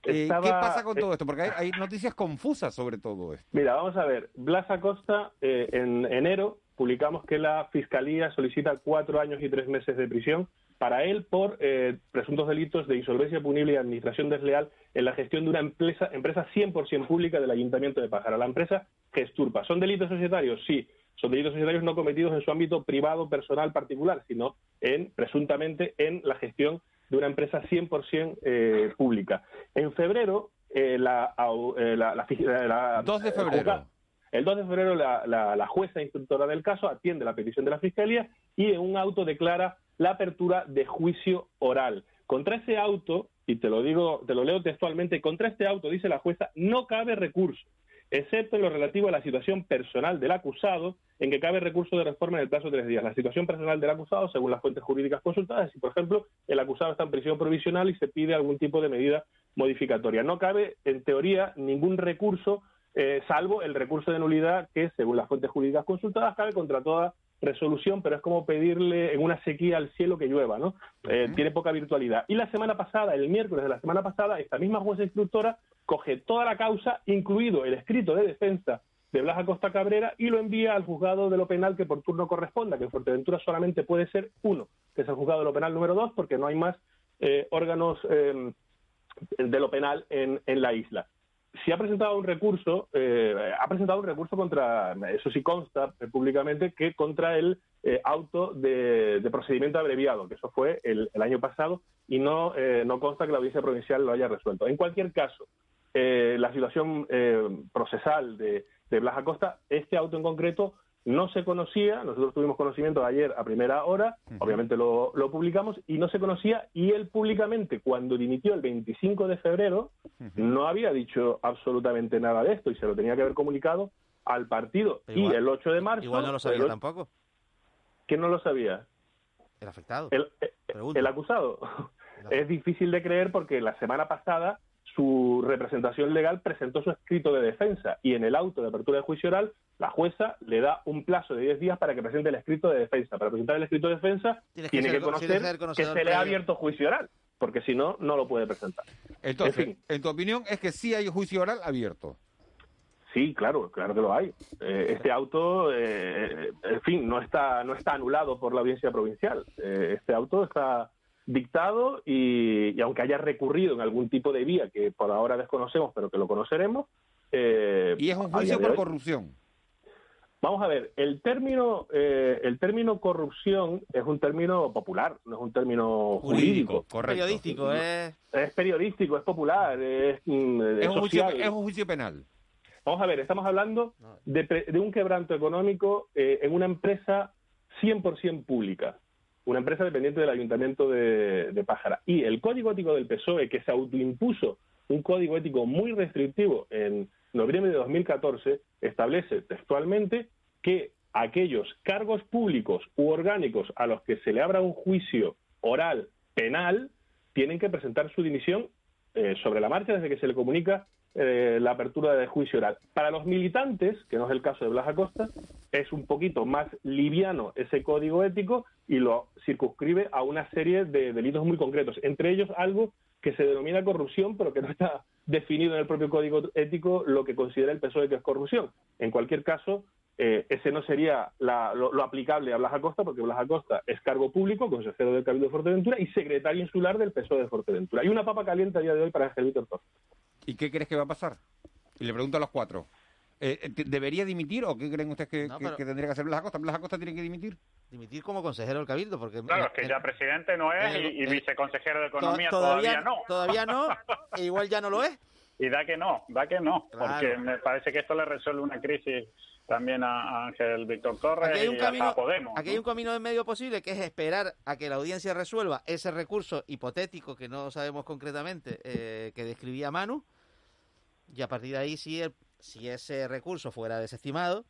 Eh, Estaba- ¿Qué pasa con eh, todo esto? Porque hay, hay noticias confusas sobre todo esto. Mira, vamos a ver. Blas Acosta, eh, en enero publicamos que la Fiscalía solicita cuatro años y tres meses de prisión para él por eh, presuntos delitos de insolvencia punible y administración desleal en la gestión de una empresa, empresa 100% pública del Ayuntamiento de Pájara, la empresa Gesturpa. ¿Son delitos societarios? Sí. Son delitos societarios no cometidos en su ámbito privado, personal, particular, sino en presuntamente en la gestión de una empresa 100% eh, pública. En febrero, eh, la, au- eh, la, la, fi- la- 2 de febrero. el 2 de febrero la, la- la jueza instructora del caso atiende la petición de la Fiscalía y en un auto declara la apertura de juicio oral. Contra ese auto, y te lo digo, te lo leo textualmente, contra este auto, dice la jueza, no cabe recurso, excepto en lo relativo a la situación personal del acusado, en que cabe recurso de reforma en el plazo de tres días. La situación personal del acusado, según las fuentes jurídicas consultadas, si, por ejemplo, el acusado está en prisión provisional y se pide algún tipo de medida modificatoria. No cabe, en teoría, ningún recurso, eh, salvo el recurso de nulidad que, según las fuentes jurídicas consultadas, cabe contra toda resolución, pero es como pedirle en una sequía al cielo que llueva, ¿no? Eh, Tiene poca virtualidad. Y la semana pasada, el miércoles de la semana pasada, esta misma jueza instructora coge toda la causa, incluido el escrito de defensa de Blas Acosta Cabrera, y lo envía al juzgado de lo penal que por turno corresponda, que en Fuerteventura solamente puede ser uno, que es el juzgado de lo penal número dos, porque no hay más eh, órganos eh, de lo penal en, en la isla. Si ha presentado un recurso, eh, ha presentado un recurso contra, eso sí consta públicamente, que contra el eh, auto de, de procedimiento abreviado, que eso fue el, el año pasado, y no, eh, no consta que la audiencia provincial lo haya resuelto. En cualquier caso, eh, la situación eh, procesal de, de Blas Acosta, este auto en concreto no se conocía, nosotros tuvimos conocimiento ayer a primera hora, obviamente lo, lo publicamos, y no se conocía, y él públicamente, cuando dimitió el 25 de febrero, no había dicho absolutamente nada de esto, y se lo tenía que haber comunicado al partido. Igual- y el 8 de marzo... Igual no lo sabía el tampoco. ¿Quién no lo sabía? El afectado. El, el acusado. (laughs) Es difícil de creer porque la semana pasada su representación legal presentó su escrito de defensa y en el auto de apertura de juicio oral la jueza le da un plazo de 10 días para que presente el escrito de defensa. Para presentar el escrito de defensa Tienes tiene que, ser- conocer que ser que se le ha abierto juicio oral, porque si no, no lo puede presentar. Entonces, En fin. en tu opinión, es que sí hay juicio oral abierto. Sí, claro, claro que lo hay. Eh, este auto, eh, en fin, no está, no está anulado por la audiencia provincial. Eh, este auto está dictado y, y aunque haya recurrido en algún tipo de vía que por ahora desconocemos, pero que lo conoceremos. eh, Y es un juicio por hoy- corrupción. Vamos a ver, el término, eh, el término corrupción es un término popular, no es un término jurídico. Periodístico, es... Es periodístico, es popular, es, mm, Es un, juicio, social. es un juicio penal. Vamos a ver, estamos hablando de, pre- de un quebranto económico eh, en una empresa 100% pública, una empresa dependiente del Ayuntamiento de, Pájara. Y el Código Ético del PSOE, que se autoimpuso un código ético muy restrictivo en noviembre de 2014, establece textualmente que aquellos cargos públicos u orgánicos a los que se le abra un juicio oral penal tienen que presentar su dimisión eh, sobre la marcha desde que se le comunica eh, la apertura de juicio oral. Para los militantes, que no es el caso de Blas Acosta, es un poquito más liviano ese código ético y lo circunscribe a una serie de delitos muy concretos, entre ellos algo que se denomina corrupción, pero que no está definido en el propio código ético lo que considera el PSOE que es corrupción. En cualquier caso, eh, ese no sería lo, aplicable a Blas Acosta, porque Blas Acosta es cargo público, consejero del Cabildo de Fuerteventura y secretario insular del PSOE de Fuerteventura. Y una papa caliente a día de hoy para Ángel Víctor. ¿Y qué crees que va a pasar? Y le pregunto a los cuatro. Eh, eh, ¿Debería dimitir o qué creen ustedes que, No, que- pero- que tendría que hacer Blas Acosta? ¿Blas Acosta tiene que dimitir? Dimitir como consejero del Cabildo, porque... Claro, es que ya presidente no es el- y, y viceconsejero de to- Economía todavía, no. Todavía no, (laughs) (laughs) e igual ya no lo es. Y da que no, da que no, Claro. porque me parece que esto le resuelve una crisis también a Ángel Víctor Torres Aquí hay un y hasta camino, a Podemos. aquí hay un camino en medio posible que es esperar a que la audiencia resuelva ese recurso hipotético que no sabemos concretamente eh, que describía Manu y a partir de ahí si, el- si ese recurso fuera desestimado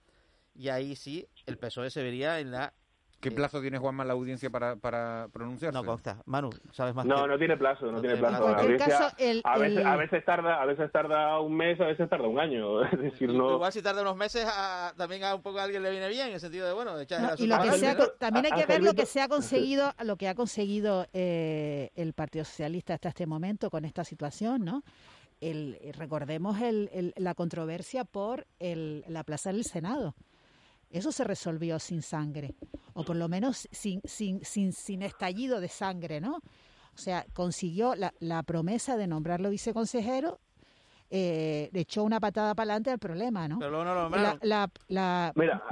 y ahí sí el PSOE se vería en la... ¿Qué plazo tiene Juanma la audiencia para, para pronunciarse? No consta. Manu, ¿sabes más No, que- no tiene plazo, no, No tiene plazo. plazo. La En caso, el- a, veces, el- a veces tarda, a veces tarda un mes, a veces tarda un año. (laughs) Es decir, no. Igual si tarda unos meses a- también a un poco a alguien le viene bien, en el sentido de, bueno, echar No, y lo que asunto se ha adelante. co- también hay que ver lo que se ha conseguido, lo que ha conseguido eh, el Partido Socialista hasta este momento con esta situación, ¿no? El, recordemos el, la controversia por el, la Plaza del Senado. Eso se resolvió sin sangre, o por lo menos sin, sin, sin, sin estallido de sangre, ¿no? O sea, consiguió la, la promesa de nombrarlo viceconsejero eh, le echó una patada para adelante al problema, ¿no? Pero luego no lo nombraron.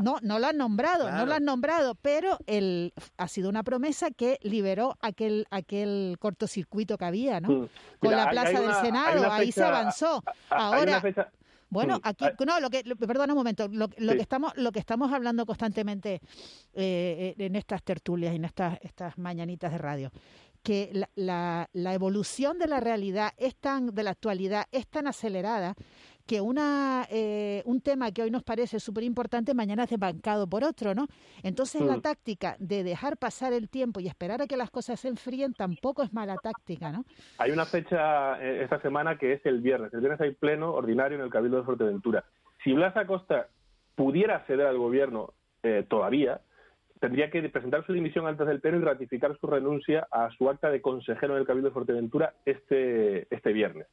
no, no lo han nombrado, no lo han nombrado, pero el, ha sido una promesa que liberó aquel aquel cortocircuito que había, ¿no? Mm. Con la plaza del Senado, ahí se avanzó. Ahora, bueno, mm, aquí no, lo que perdona un momento, lo, lo que estamos lo que estamos hablando constantemente eh, en estas tertulias y en estas estas mañanitas de radio que la, la, evolución de la realidad es tan, de la actualidad es tan acelerada que una, eh, un tema que hoy nos parece súper importante mañana es desbancado por otro, ¿no? Entonces la mm. táctica de dejar pasar el tiempo y esperar a que las cosas se enfríen tampoco es mala táctica, ¿no? Hay una fecha eh, esta semana que es el viernes. El viernes hay pleno ordinario en el Cabildo de Fuerteventura. Si Blas Acosta pudiera ceder al gobierno eh, todavía, tendría que presentar su dimisión antes del pleno y ratificar su renuncia a su acta de consejero en el Cabildo de Fuerteventura este, este viernes.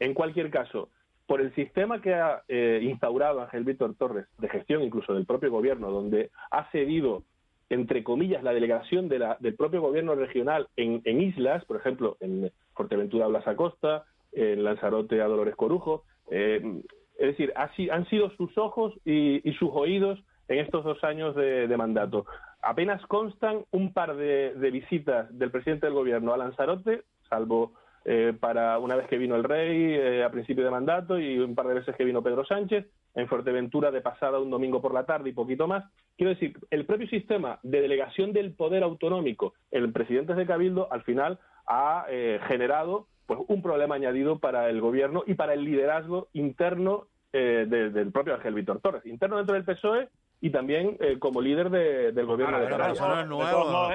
En cualquier caso, por el sistema que ha eh, instaurado Ángel Víctor Torres, de gestión incluso del propio gobierno, donde ha cedido, entre comillas, la delegación de la, del propio gobierno regional en, islas, por ejemplo, en Fuerteventura a Blas Acosta, en Lanzarote a Dolores Corujo, eh, es decir, han sido sus ojos y sus oídos en estos dos años de, mandato. Apenas constan un par de, visitas del presidente del gobierno a Lanzarote, salvo eh, para una vez que vino el rey eh, a principio de mandato y un par de veces que vino Pedro Sánchez, en Fuerteventura de pasada un domingo por la tarde y poquito más. Quiero decir, el propio sistema de delegación del poder autonómico en el presidente de Cabildo al final ha eh, generado pues un problema añadido para el gobierno y para el liderazgo interno del propio Ángel Víctor Torres, interno dentro del PSOE y también eh, como líder del gobierno de Canarias. Eso no es nuevo,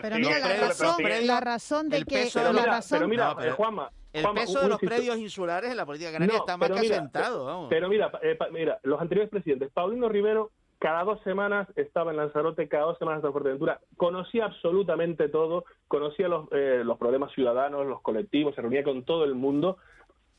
Pero mira, la razón, la razón de que... Pero mira, pero mira Juanma, el peso de los predios insulares en la política canaria está más que asentado. Pero mira, eh, mira, los anteriores presidentes, Paulino Rivero cada dos semanas estaba en Lanzarote, cada dos semanas en Fuerteventura, conocía absolutamente todo, conocía los, eh, los problemas ciudadanos, los colectivos, se reunía con todo el mundo,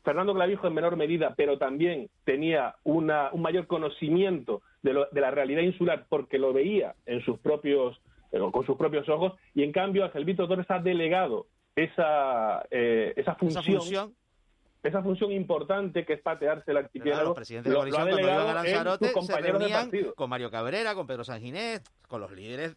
Fernando Clavijo en menor medida, pero también tenía una, un mayor conocimiento de, lo, de, la realidad insular porque lo veía en sus propios, eh, con sus propios ojos, y en cambio Ángel Víctor Torres ha delegado esa, eh, esa función. ¿Esa función? importante que es patearse el archipiélago. los presidentes de coalición, cuando iban a Lanzarote, se reunían con Mario Cabrera, con Pedro Sanginés, con los líderes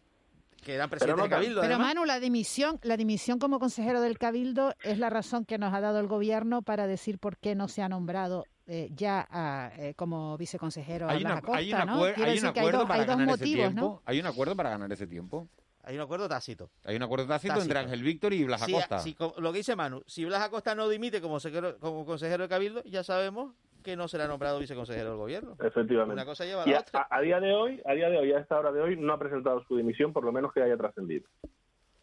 que eran presidente del Cabildo. Pero Manu, la dimisión, la dimisión como consejero del Cabildo es la razón que nos ha dado el gobierno para decir por qué no se ha nombrado eh, ya eh, como viceconsejero hay a Blas Acosta, hay, ¿no? hay un acuerdo para ganar ese tiempo. Hay un acuerdo para ganar ese tiempo. Hay un acuerdo tácito. Hay un acuerdo tácito, entre Ángel Víctor y Blas Acosta. lo que dice Manu, si Blas Acosta no dimite como, como consejero del Cabildo, ya sabemos que no será nombrado viceconsejero del gobierno. Efectivamente. Una cosa lleva a la otra. A, día de hoy, a día de hoy, a esta hora de hoy, no ha presentado su dimisión, por lo menos que haya trascendido.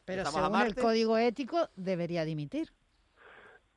Pero según el código ético, debería dimitir.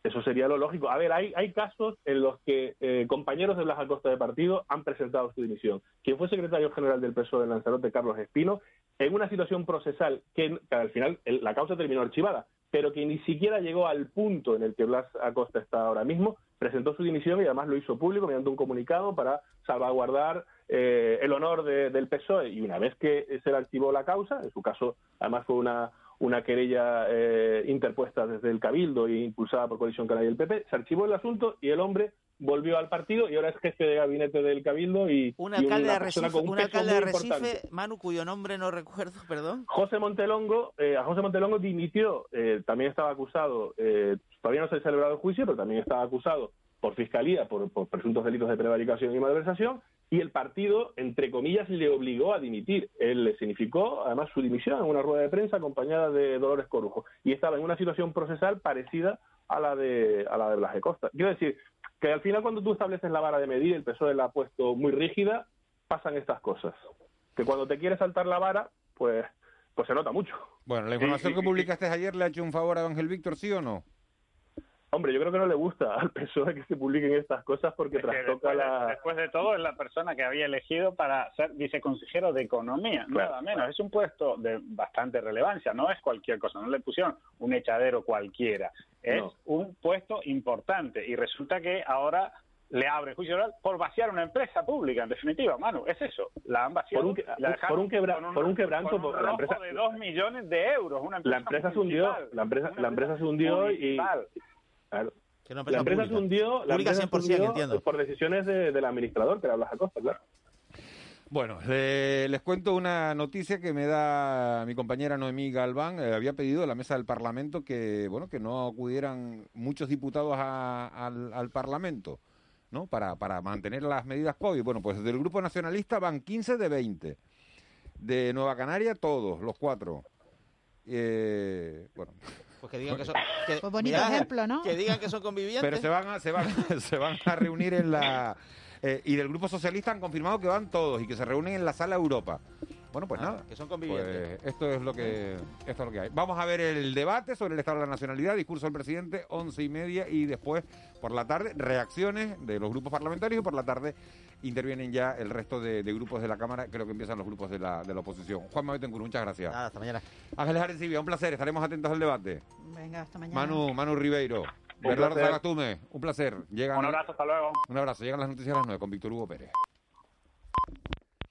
Eso sería lo lógico. A ver, hay, casos en los que eh, compañeros de Blas Acosta de partido han presentado su dimisión. Quien fue secretario general del PSOE de Lanzarote, Carlos Espino, en una situación procesal que, al final la causa terminó archivada, pero que ni siquiera llegó al punto en el que Blas Acosta está ahora mismo, presentó su dimisión y además lo hizo público mediante un comunicado para salvaguardar eh, el honor del PSOE. Y una vez que se le activó la causa, en su caso además fue una, una querella eh, interpuesta desde el Cabildo e impulsada por Coalición Canaria y el PP, se archivó el asunto y el hombre volvió al partido y ahora es jefe de gabinete del Cabildo y un alcalde de Recife, un, alcalde de Recife Manu, cuyo nombre no recuerdo, (laughs) perdón. José Montelongo, eh, a José Montelongo dimitió, eh, también estaba acusado, eh, todavía no se ha celebrado el juicio, pero también estaba acusado por fiscalía por, presuntos delitos de prevaricación y malversación y el partido, entre comillas, le obligó a dimitir. Él le significó, además, su dimisión en una rueda de prensa acompañada de Dolores Corujo. Y estaba en una situación procesal parecida a la de, a la de Blas de Costa. Quiero decir, que al final cuando tú estableces la vara de medir, el PSOE la ha puesto muy rígida, pasan estas cosas. Que cuando te quieres saltar la vara, pues, pues se nota mucho. Bueno, ¿la información que publicaste ayer le ha hecho un favor a Ángel Víctor, sí o no? Hombre, yo creo que no le gusta (laughs) al PSOE que se publiquen estas cosas porque Es trastoca después, la... después de todo es la persona que había elegido para ser viceconsejero de Economía, Claro, nada menos. Es un puesto de bastante relevancia, no es cualquier cosa, no le pusieron un echadero cualquiera, es No. un puesto importante y resulta que ahora le abre juicio oral por vaciar una empresa pública, en definitiva, Manu, es eso, la han vaciado. Por un la por un quebra- con por un quebranto, con un por la empresa- de dos millones de euros, una empresa La empresa se hundió, la empresa, la empresa se hundió y... Claro. Que una La empresa se pública. hundió, la Pública empresa se 100%, hundió entiendo. por decisiones de- del administrador, que era Blas Acosta, claro. Bueno, le- les cuento una noticia que me da mi compañera Noemí Galván. Eh, había pedido a la mesa del Parlamento que, bueno, que no acudieran muchos diputados a- al, al Parlamento, ¿no? Para, para mantener las medidas COVID. Bueno, pues del Grupo Nacionalista van 15 de 20. De Nueva Canaria, todos, los cuatro. Eh, bueno, Pues que digan que son... que- Pues bonito mira, ejemplo, ¿no? Que digan que son convivientes. pero se van a, se van, (laughs) se van a reunir en la... eh, y del Grupo Socialista han confirmado que van todos y que se reúnen en la Sala Europa. Bueno, pues Ah, nada. que son convivientes. Pues esto es lo que esto es lo que hay. Vamos a ver el debate sobre el estado de la nacionalidad, discurso del presidente, once y media y después por la tarde reacciones de los grupos parlamentarios y por la tarde intervienen ya el resto de, de grupos de la cámara. Creo que empiezan los grupos de la, de la oposición. Juan Betancourt, muchas gracias. Nada, hasta mañana. Ángeles Arencibia, un placer. Estaremos atentos al debate. Venga, hasta mañana. Manu, Manu Ribeiro, Bernardo. Sagastume, un placer. Llegan, Un abrazo, hasta luego. Un abrazo. Llegan las noticias a las 9 con Víctor Hugo Pérez.